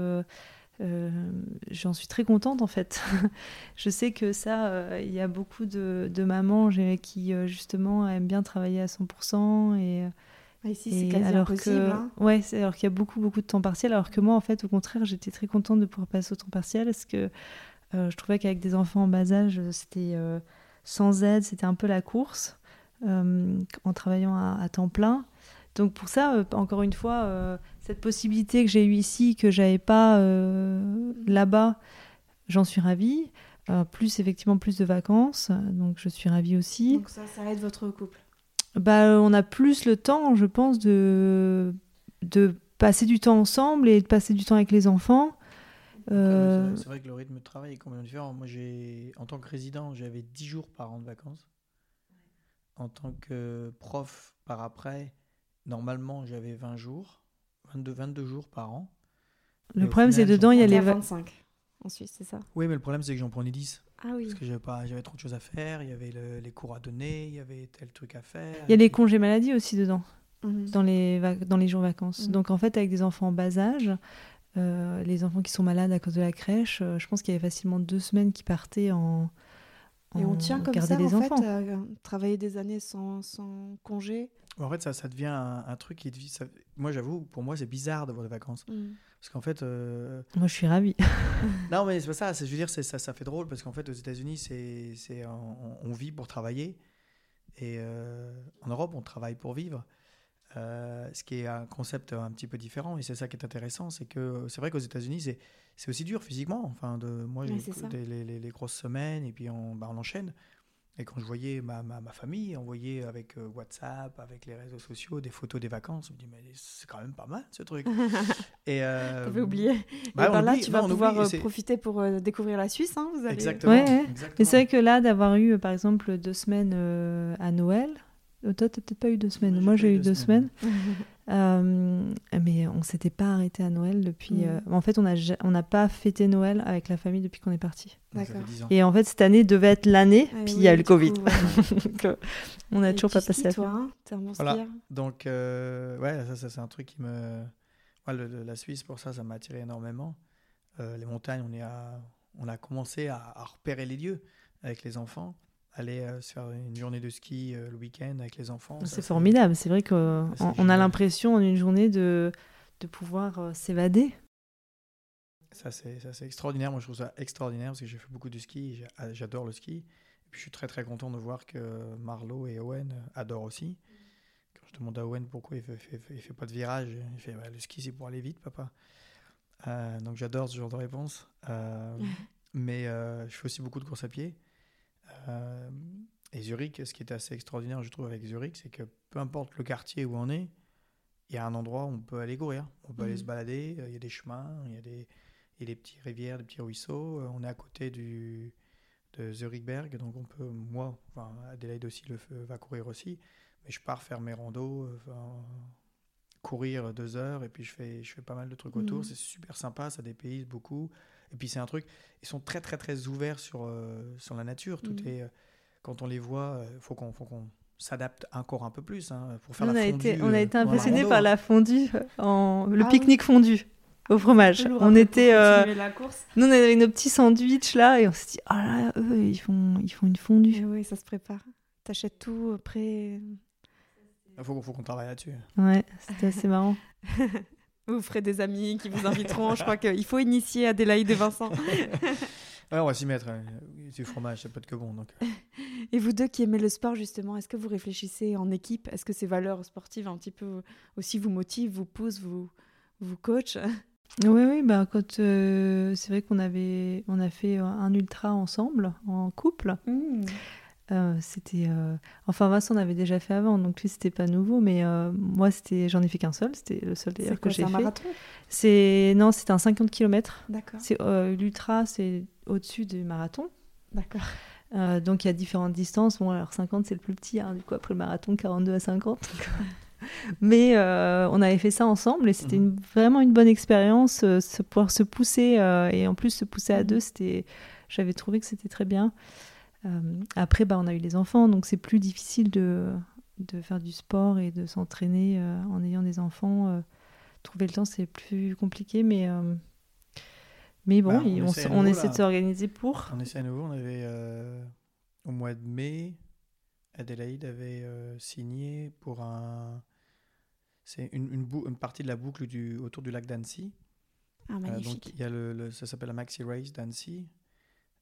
j'en suis très contente en fait. je sais que ça, il y a beaucoup de, de mamans qui justement aiment bien travailler à 100% et ici, c'est quasi alors impossible. Que, hein. Ouais, alors qu'il y a beaucoup, beaucoup de temps partiel. Alors que moi, en fait, au contraire, j'étais très contente de pouvoir passer au temps partiel parce que euh, je trouvais qu'avec des enfants en bas âge, c'était euh, sans aide, c'était un peu la course euh, en travaillant à, temps plein. Donc pour ça, encore une fois, cette possibilité que j'ai eue ici, que j'avais pas là-bas, j'en suis ravie. plus effectivement plus de vacances, donc je suis ravie aussi. Donc ça, ça aide votre couple bah, on a plus le temps, je pense, de, de passer du temps ensemble et de passer du temps avec les enfants. Euh, c'est vrai que le rythme de travail est complètement différent. Moi, j'ai, en tant que résident, j'avais 10 jours par an de vacances. En tant que prof, par après, normalement, j'avais 20 jours, 22, 22 jours par an. Le problème, c'est dedans, il y a les 25 en Suisse, c'est ça? Oui, mais le problème, c'est que j'en prenais 10. Ah oui. Parce que j'avais, pas, j'avais trop de choses à faire, il y avait les cours à donner, il y avait tel truc à faire. Il y a les congés maladie aussi dedans. mhm. dans, les dans les jours vacances. Mhm. Donc en fait, avec des enfants en bas âge, euh, les enfants qui sont malades à cause de la crèche, euh, je pense qu'il y avait facilement deux semaines qui partaient en, Et on tient comme ça, en enfants. fait, travailler des années sans, sans congé En fait, ça, ça devient un, truc qui... Ça... Moi, j'avoue, pour moi, c'est bizarre d'avoir des vacances. Mhm. Parce qu'en fait. Euh, moi, je suis ravie. non, mais c'est pas ça. Je veux dire, ça, ça fait drôle parce qu'en fait, aux États-Unis, c'est, on, on, vit pour travailler. Et en Europe, on travaille pour vivre. Euh, ce qui est un concept un petit peu différent et c'est ça qui est intéressant c'est que c'est vrai qu'aux États-Unis c'est, c'est aussi dur physiquement. Enfin de moi les, les, les, grosses semaines et puis on, bah, on enchaîne. Et quand je voyais ma, ma, ma famille envoyer avec euh, WhatsApp avec les réseaux sociaux des photos des vacances je me dis mais c'est quand même pas mal ce truc. Et euh, t'avais oublié. bah, ben là tu vas pouvoir euh, profiter pour découvrir la Suisse hein, vous allez... exactement, exactement. mais c'est vrai que là d'avoir eu par exemple deux semaines à Noël toi, tu peut-être pas eu deux semaines. Moi, j'ai eu deux semaines. Euh, mais on s'était pas arrêté à Noël depuis. Mm. Euh, en fait, on n'a on a pas fêté Noël avec la famille depuis qu'on est parti. Et en fait, cette année devait être l'année, ah puis il y a eu le Covid. Euh, on n'a toujours pas passé à toi, hein voilà. Donc, ouais, ça, ça c'est un truc qui me. la Suisse, pour ça, ça m'a attiré énormément. les montagnes, on, est à... on a commencé à, à repérer les lieux avec les enfants aller euh, se faire une journée de ski euh, le week-end avec les enfants. C'est formidable. C'est vrai qu'on on a l'impression en une journée de, de pouvoir euh, s'évader. Ça, c'est extraordinaire. Moi, je trouve ça extraordinaire parce que j'ai fait beaucoup de ski. Ah, j'adore le ski. Et puis, je suis très, très content de voir que Marlo et Owen adorent aussi. Quand je demande à Owen pourquoi il ne fait, fait, pas de virage, il fait bah, le ski, c'est pour aller vite, papa. donc, j'adore ce genre de réponse. mais je fais aussi beaucoup de course à pied. Euh, et Zurich, ce qui est assez extraordinaire, je trouve, avec Zurich, c'est que peu importe le quartier où on est, il y a un endroit où on peut aller courir. On peut aller mhm. se balader, il y a des chemins, il y a des, il y a des petites rivières, des petits ruisseaux. Euh, on est à côté du, de Zurichberg, donc on peut, moi, enfin, Adélaïde aussi le va courir aussi, mais je pars faire mes randos, courir deux heures, et puis je fais, je fais pas mal de trucs autour. Mhm. C'est super sympa, ça dépayse beaucoup. Et puis c'est un truc, ils sont très très très ouverts sur, euh, sur la nature. Tout mhm. est, euh, quand on les voit, il euh, faut qu'on faut qu'on s'adapte encore un peu plus hein, pour faire on la a fondue. Été, on a été impressionné par la fondue, en... le ah pique-nique fondu au fromage. On était, la course. nous on avait nos petits sandwichs là et on s'est dit oh là, eux ils font ils font une fondue. Eh oui, ça se prépare. T'achètes tout prêt. Il faut, faut qu'on travaille là-dessus. Ouais, c'était assez marrant. Vous ferez des amis qui vous inviteront. je crois qu'il faut initier Adélaïde et Vincent. ouais, on va s'y mettre. Hein. Du fromage, c'est pas de que bon. Donc. Et vous deux qui aimez le sport, justement, est-ce que vous réfléchissez en équipe? Est-ce que ces valeurs sportives un petit peu aussi vous motivent, vous poussent, vous, vous coachent? Oui, oui, bah, quand euh, c'est vrai qu'on avait, on a fait un ultra ensemble, en couple. Mmh. Euh, c'était euh, enfin Vincent on avait déjà fait avant donc lui c'était pas nouveau mais euh, moi c'était j'en ai fait qu'un seul c'était le seul d'ailleurs que j'ai fait. marathon c'est non c'était un 50 km d'accord. C'est l'ultra c'est au-dessus du marathon. D'accord. Donc il y a différentes distances. Bon alors 50 c'est le plus petit hein, du coup après le marathon 42 à 50 mais on avait fait ça ensemble et c'était mhm. vraiment une bonne expérience se pouvoir se pousser et en plus se pousser à mhm. deux c'était j'avais trouvé que c'était très bien. euh, après, bah, on a eu les enfants, donc c'est plus difficile de, de faire du sport et de s'entraîner euh, en ayant des enfants. Euh, trouver le temps, c'est plus compliqué, mais, mais bon, bah, on, essaie, de s'organiser pour. On essaie à nouveau, on avait au mois de mai, Adélaïde avait signé pour un. C'est une, une, une, partie de la boucle du, autour du lac d'Annecy. Ah, magnifique. donc, il y a le, ça s'appelle la Maxi Race d'Annecy.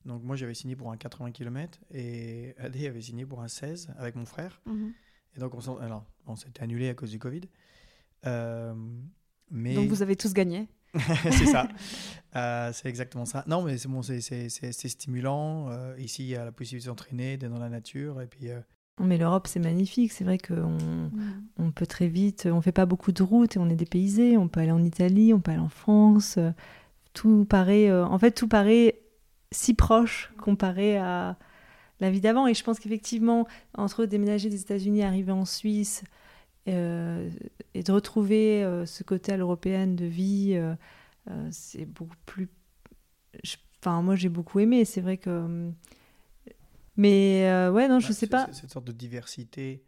Donc moi j'avais signé pour un 80 km et Adé avait signé pour un 16 avec mon frère. Mhm. Et donc on, s'était annulé à cause du Covid. Euh, mais... Donc vous avez tous gagné c'est ça. Euh, c'est exactement ça. Non, mais c'est bon, c'est stimulant. Euh, ici, il y a la possibilité d'entraîner, d'être dans la nature. Et puis, Mais l'Europe, c'est magnifique. C'est vrai qu'on mhm. on peut très vite. On fait pas beaucoup de routes et on est dépaysé. On peut aller en Italie, on peut aller en France. Tout paraît. en fait, tout paraît si proche comparé à la vie d'avant. Et je pense qu'effectivement, entre déménager des États-Unis, arriver en Suisse euh, et de retrouver euh, ce côté à l'européenne de vie, euh, c'est beaucoup plus. Enfin, moi, j'ai beaucoup aimé. C'est vrai que. Mais ouais, non, je sais pas. Cette sorte de diversité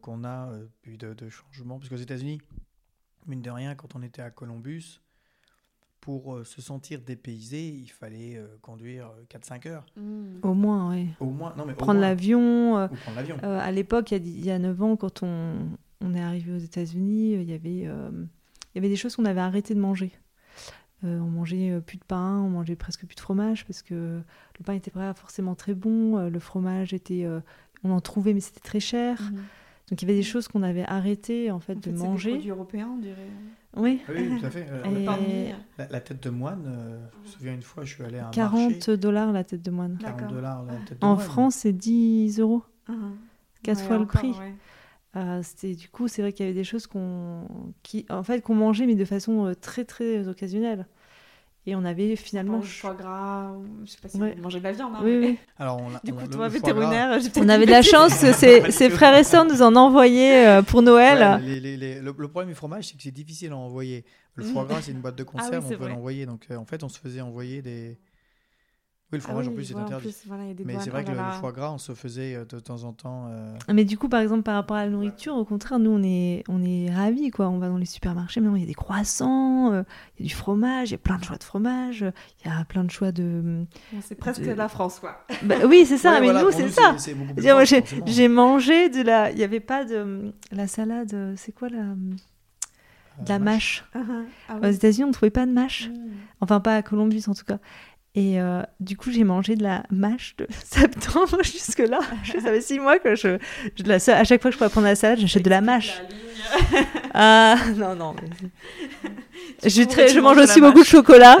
qu'on a, puis de, de changements. Parce qu'aux États-Unis, mine de rien, quand on était à Columbus, pour se sentir dépaysé, il fallait conduire 4-5 heures. Mmh. Au moins, oui. Au moins, non, mais prendre l'avion. Euh, à l'époque, il y, a 9 ans, quand on, on est arrivé aux États-Unis, il y avait, il y avait des choses qu'on avait arrêté de manger. Euh, on mangeait euh, plus de pain, on mangeait presque plus de fromage parce que le pain était pas forcément très bon, euh, le fromage était, on en trouvait mais c'était très cher. Mhm. Donc il y avait des choses qu'on avait arrêté en fait, de manger. Des produits européens, on dirait. Oui. oui, tout à fait. la, tête de moine, je me souviens une fois, je suis allé à un 40 dollars la tête de moine. 40 dollars la tête de en France, c'est 10 euros. Uh Quatre fois le prix. c'était du coup, c'est vrai qu'il y avait des choses qu'on, qui, en fait, qu'on mangeait mais de façon très très occasionnelle. Et on avait finalement. Du foie gras, je sais pas si ouais. vous mangez de la viande. Hein, oui, oui. Alors, on a, du coup, toi, vétérinaire, on avait de la chance, ses, frères et sœurs nous en envoyaient euh, pour Noël. le, problème du fromage, c'est que c'est difficile à envoyer. Le foie gras, c'est une boîte de ah conserve, on peut l'envoyer. Donc, euh, en fait, on se faisait envoyer des le fromage en plus c'est interdit. mais c'est vrai que le, foie gras, on se faisait euh, de temps en temps. Euh, mais du coup, par exemple, par rapport à la nourriture, au contraire, nous on est, on est ravis quoi. On va dans les supermarchés, maintenant il y a des croissants, euh, il y a du fromage, il y a plein de choix de fromage, il y a plein de choix de. C'est presque la France quoi. Bah, oui, c'est ça, mais nous c'est ça. J'ai mangé de la. Il n'y avait pas de. La salade, c'est quoi la. De la mâche. Ah, ah Aux États-Unis, on ne trouvait pas de mâche. Enfin, pas à Columbus en tout cas. Et euh, du coup, j'ai mangé de la mâche de septembre jusque-là. Ça fait six mois que je, je la, à chaque fois que je pourrais prendre la salade, j'achète de la mâche. ah non, non. je, très, je mange aussi beaucoup de chocolat.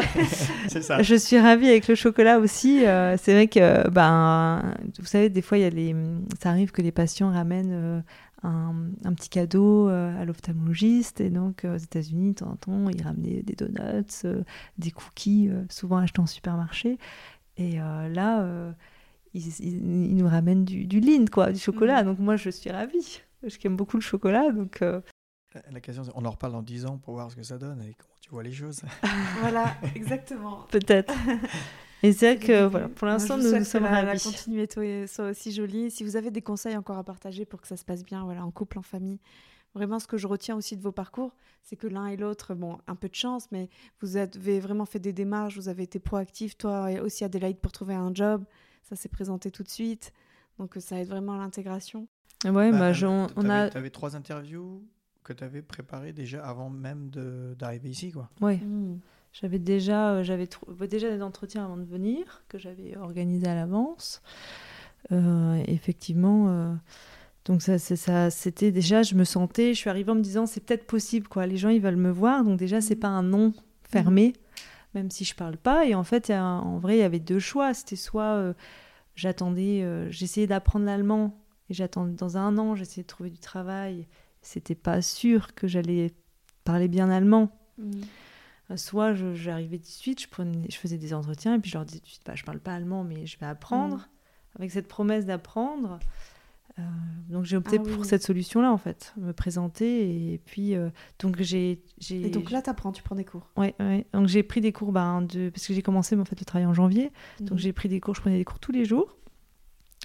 Ça. Je suis ravie avec le chocolat aussi. Euh, c'est vrai que, ben, vous savez, des fois, il y a les, ça arrive que les patients ramènent un, petit cadeau euh, à l'ophtalmologiste. Et donc, euh, aux États-Unis, de temps en temps, ils ramenaient des donuts, euh, des cookies, souvent achetés en supermarché. Et là, ils, nous ramènent du, du lean, quoi, du chocolat. Mhm. Donc, moi, je suis ravie. J'aime beaucoup le chocolat. Donc, La question, on en reparle dans 10 ans pour voir ce que ça donne et comment tu vois les choses. voilà, exactement. Peut-être. Et c'est vrai que voilà, pour l'instant, nous, nous sommes ravis. La continuité soit aussi jolie. Si vous avez des conseils encore à partager pour que ça se passe bien, voilà, en couple, en famille, vraiment ce que je retiens aussi de vos parcours, c'est que l'un et l'autre, bon, un peu de chance, mais vous avez vraiment fait des démarches, vous avez été proactif, toi et aussi Adélaïde, pour trouver un job. Ça s'est présenté tout de suite. Donc ça aide vraiment à l'intégration. Ouais, bah, bah on, a. Tu avais trois interviews que tu avais préparées déjà avant même d'arriver ici, quoi. Oui. Mmh. J'avais déjà, euh, j'avais bah, déjà des entretiens avant de venir, que j'avais organisés à l'avance. Euh, effectivement, euh, donc ça, ça, c'était déjà, je me sentais, je suis arrivée en me disant, c'est peut-être possible, quoi. Les gens, ils veulent me voir, donc déjà, c'est pas un nom fermé, mmh. même si je parle pas. Et en fait, en vrai, il y avait deux choix. C'était soit j'attendais, j'essayais d'apprendre l'allemand, et j'attendais dans un an, j'essayais de trouver du travail. C'était pas sûr que j'allais parler bien allemand. Mmh. Euh, soit j'arrivais tout de suite, je, prenais, je faisais des entretiens et puis je leur disais tout de suite, bah, je parle pas allemand, mais je vais apprendre, mm. avec cette promesse d'apprendre. Euh, donc j'ai opté ah pour cette solution-là, en fait, me présenter et puis euh, donc j'ai, Et donc là, tu apprends, tu prends des cours. Ouais, ouais. Donc j'ai pris des cours, bah, de... parce que j'ai commencé en fait le travail en janvier, donc mm. j'ai pris des cours, je prenais des cours tous les jours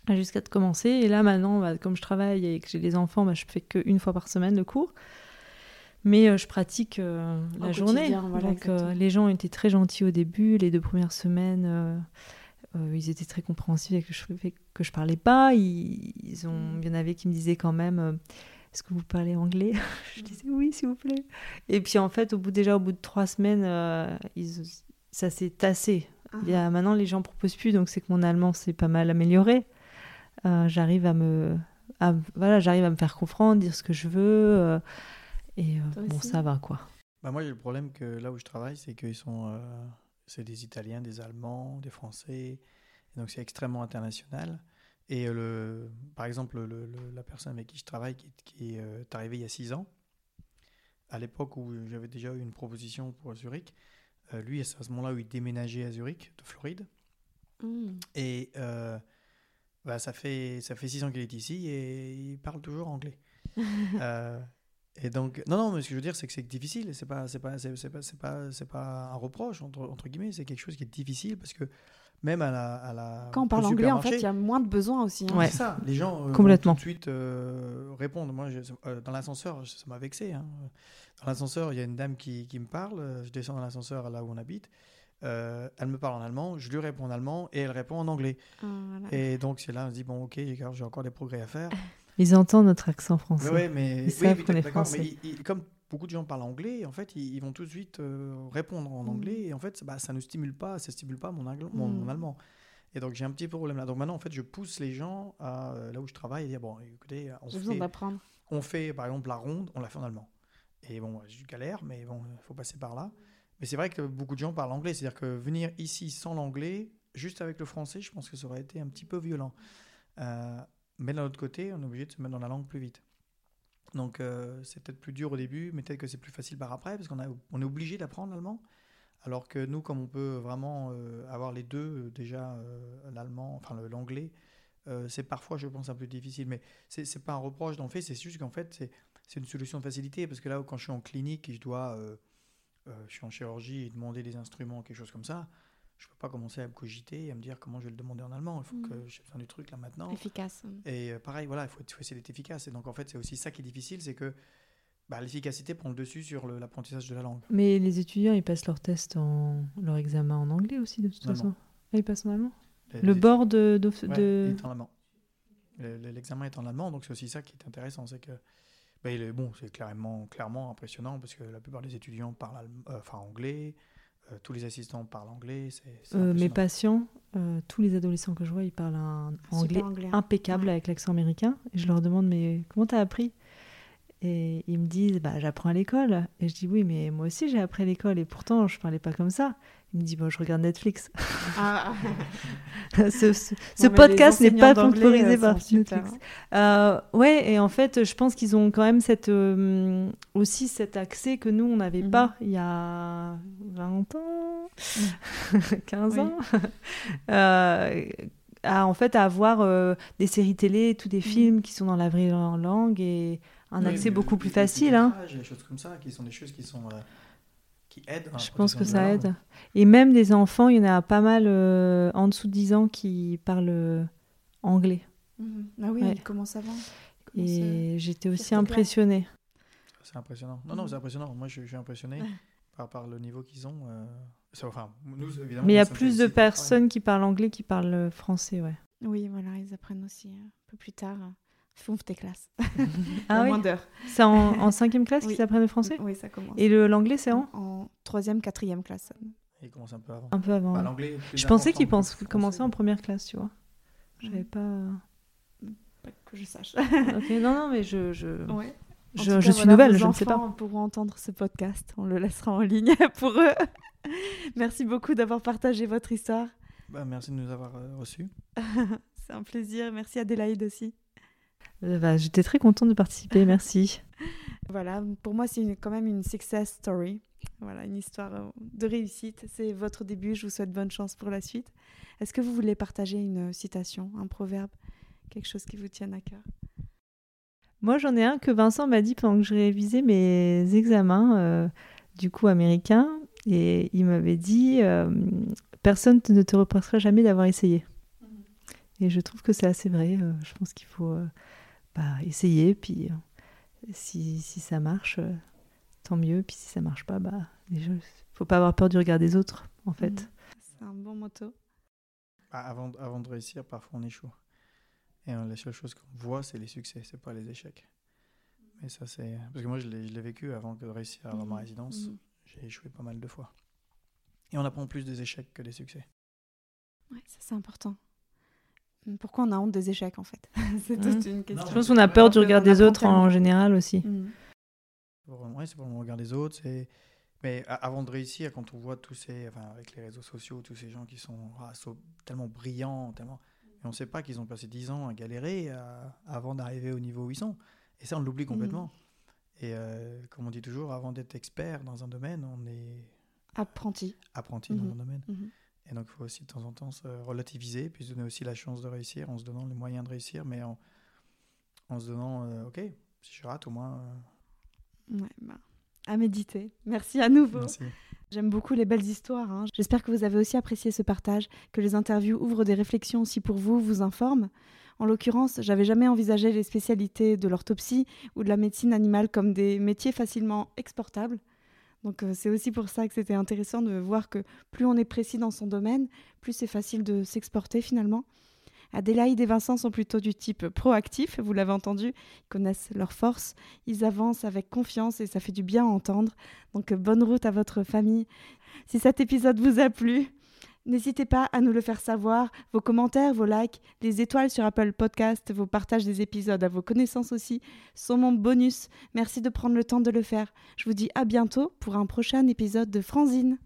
jusqu'à commencer. Et là maintenant, bah, comme je travaille et que j'ai des enfants, bah, je fais qu'une fois par semaine le cours mais euh, je pratique euh, la journée. Donc euh, les gens étaient très gentils au début, les deux premières semaines. ils étaient très compréhensifs que je que je parlais pas. Ils, ont, il y en avait qui me disaient quand même Est-ce que vous parlez anglais? Je disais Oui, s'il vous plaît. Et puis en fait, au bout déjà au bout de trois semaines, ils, ça s'est tassé. Il y a, ah. maintenant, les gens proposent plus, donc c'est que mon allemand s'est pas mal amélioré. j'arrive à me, voilà, j'arrive à me faire comprendre, dire ce que je veux. Et euh, bon, ça va quoi. Bah moi, j'ai le problème que là où je travaille, c'est qu'ils sont. Euh, c'est des Italiens, des Allemands, des Français. donc, c'est extrêmement international. Et le, par exemple, le, la personne avec qui je travaille, qui, qui est euh, arrivée il y a six ans, à l'époque où j'avais déjà eu une proposition pour Zurich, lui, c'est à ce moment-là où il déménageait à Zurich, de Floride. Mmh. Et bah, ça, fait, ça fait six ans qu'il est ici et il parle toujours anglais. Et donc, non, non, mais ce que je veux dire, c'est que c'est difficile. C'est pas, c'est pas, c'est, pas, c'est pas, c'est pas un reproche entre, entre guillemets. C'est quelque chose qui est difficile parce que même à la. À la Quand on parle anglais, en fait, il y a moins de besoins aussi. Hein. C'est ça, les gens euh, Complètement. tout de suite euh, répondent. Moi, euh, dans l'ascenseur, ça m'a vexé. Hein. Dans l'ascenseur, il y a une dame qui, qui me parle. Je descends dans l'ascenseur là où on habite. elle me parle en allemand, je lui réponds en allemand et elle répond en anglais. Ah, et donc c'est là, on se dit bon ok, j'ai encore des progrès à faire. Ils entendent notre accent français. Oui, mais, ils savent qu'on est français. Mais comme beaucoup de gens parlent anglais, en fait, ils, vont tout de suite euh, répondre en mm. anglais, et en fait, bah, ça ne stimule pas, ça stimule pas mon, mon, mm. allemand. Et donc j'ai un petit problème là. Donc maintenant, en fait, je pousse les gens à euh, là où je travaille à dire bon, écoutez, on fait, on fait par exemple la ronde, on la fait en allemand. Et bon, je galère, mais bon, il faut passer par là. Mais c'est vrai que beaucoup de gens parlent anglais, c'est-à-dire que venir ici sans l'anglais, juste avec le français, je pense que ça aurait été un petit peu violent. Euh, mais d'un autre côté, on est obligé de se mettre dans la langue plus vite. Donc euh, c'est peut-être plus dur au début, mais peut-être que c'est plus facile par après, parce qu'on on est obligé d'apprendre l'allemand. Alors que nous, comme on peut vraiment euh, avoir les deux, euh, déjà l'allemand, enfin l'anglais, c'est parfois, je pense, un peu difficile. Mais c'est n'est pas un reproche d'en fait, c'est juste qu'en fait, c'est une solution de facilité. Parce que là, quand je suis en clinique et je dois, je suis en chirurgie et demander des instruments, quelque chose comme ça, je ne peux pas commencer à me cogiter et à me dire comment je vais le demander en allemand. Il faut que j'ai besoin du truc là maintenant. Efficace. Et euh, pareil, voilà, il faut, essayer d'être efficace. Et donc, en fait, c'est aussi ça qui est difficile, c'est que bah, l'efficacité prend le dessus sur l'apprentissage de la langue. Mais les étudiants, ils passent leur test, en, leur examen en anglais aussi, de toute façon. Ah, ils passent en allemand Le bord de. de, de... est en allemand. L'examen est en allemand, donc c'est aussi ça qui est intéressant, c'est que bah, il est, bon, c'est clairement, clairement impressionnant parce que la plupart des étudiants parlent euh, enfin, anglais, euh, tous les assistants parlent anglais. Euh, mes patients, euh, tous les adolescents que je vois, ils parlent un anglais, hein. impeccable avec l'accent américain. Et je leur demande, mais comment t'as appris? Et ils me disent, bah, j'apprends à l'école. Et je dis, oui, mais moi aussi j'ai appris à l'école. Et pourtant, je parlais pas comme ça. Il me dit, bon, je regarde Netflix. Ah. ce, podcast n'est pas sponsorisé par Netflix. Euh, ouais, et en fait, je pense qu'ils ont quand même cette, euh, aussi cet accès que nous, on n'avait mhm. pas il y a 20 ans, 15 mhm. ans. euh, à, en fait, à avoir euh, des séries télé, tous des mhm. films qui sont dans la vraie langue et un accès beaucoup plus facile. Hein. Des choses comme ça, qui sont des choses qui sont qui Je pense que ça aide. Et même des enfants, il y en a pas mal euh, en dessous de 10 ans qui parlent euh, anglais. Mhm. Ah oui, ils commencent avant. Et j'étais aussi impressionnée. C'est impressionnant. Non, non, c'est impressionnant. Moi, je, suis impressionné par, par, le niveau qu'ils ont. Euh, enfin, nous, évidemment, Mais il y a plus de personnes qui parlent anglais qui parlent français, ouais. Oui, voilà, ils apprennent aussi un peu plus tard. Fonf tes classes. ah oui C'est en, cinquième classe qu'ils apprennent le français Oui, ça commence. Et l'anglais, c'est en En troisième, quatrième classe. Il commence un peu avant. Un peu avant. Bah, je pensais qu'ils commençaient en première classe, tu vois. J'avais pas... Pas que je sache. ok, non, non, mais je... je... Je, suis nouvelle, je ne sais pas. pourront entendre ce podcast. On le laissera en ligne pour eux. merci beaucoup d'avoir partagé votre histoire. Bah, merci de nous avoir euh, reçus. C'est un plaisir. Merci Adélaïde aussi. Euh, bah, j'étais très contente de participer, merci. voilà, pour moi, c'est quand même une success story. Voilà, une histoire euh, de réussite. C'est votre début. Je vous souhaite bonne chance pour la suite. Est-ce que vous voulez partager une citation, un proverbe, quelque chose qui vous tienne à cœur? Moi, j'en ai un que Vincent m'a dit pendant que je révisais mes examens, euh, du coup américains. Et il m'avait dit Personne ne te reprochera jamais d'avoir essayé. Mhm. Et je trouve que c'est assez vrai. je pense qu'il faut bah, essayer, puis euh, si, si, ça marche, euh, tant mieux, puis si ça marche pas, bah, il faut pas avoir peur du regard des autres, en fait. Mhm. C'est un bon motto. Bah, avant, avant de réussir, parfois on échoue. Et euh, la seule chose qu'on voit, c'est les succès, c'est pas les échecs. Mais ça, c'est. Parce que moi, je l'ai vécu avant de réussir à avoir ma mhm. résidence. Mhm. J'ai échoué pas mal de fois. Et on apprend plus des échecs que des succès. Ouais, ça c'est important. Pourquoi on a honte des échecs en fait C'est toute une question. Je pense qu'on a peur du regard des autres en général aussi. Mm. Oui, c'est pour le regard des autres. Mais avant de réussir, quand on voit tous ces, enfin, avec les réseaux sociaux, tous ces gens qui sont, ah, tellement brillants, tellement, et on ne sait pas qu'ils ont passé 10 ans à galérer avant d'arriver au niveau où ils sont. Et ça, on l'oublie complètement. Mm. Et euh, comme on dit toujours, avant d'être expert dans un domaine, on est apprenti. Apprenti dans mm-hmm. un domaine. Et donc, il faut aussi de temps en temps se relativiser, puis se donner aussi la chance de réussir en se donnant les moyens de réussir, mais en, en se donnant, euh, ok, si je rate, au moins. Euh, ouais, bah, à méditer. Merci à nouveau. Merci. J'aime beaucoup les belles histoires. hein. J'espère que vous avez aussi apprécié ce partage, que les interviews ouvrent des réflexions aussi pour vous, vous informent. En l'occurrence, j'avais jamais envisagé les spécialités de l'orthopsie ou de la médecine animale comme des métiers facilement exportables. Donc euh, c'est aussi pour ça que c'était intéressant de voir que plus on est précis dans son domaine, plus c'est facile de s'exporter finalement. Adélaïde et Vincent sont plutôt du type proactif, vous l'avez entendu, ils connaissent leurs forces, ils avancent avec confiance et ça fait du bien à entendre. Donc euh, bonne route à votre famille. Si cet épisode vous a plu, n'hésitez pas à nous le faire savoir, vos commentaires, vos likes, les étoiles sur Apple Podcast, vos partages des épisodes à vos connaissances aussi sont mon bonus. Merci de prendre le temps de le faire. Je vous dis à bientôt pour un prochain épisode de Franzine.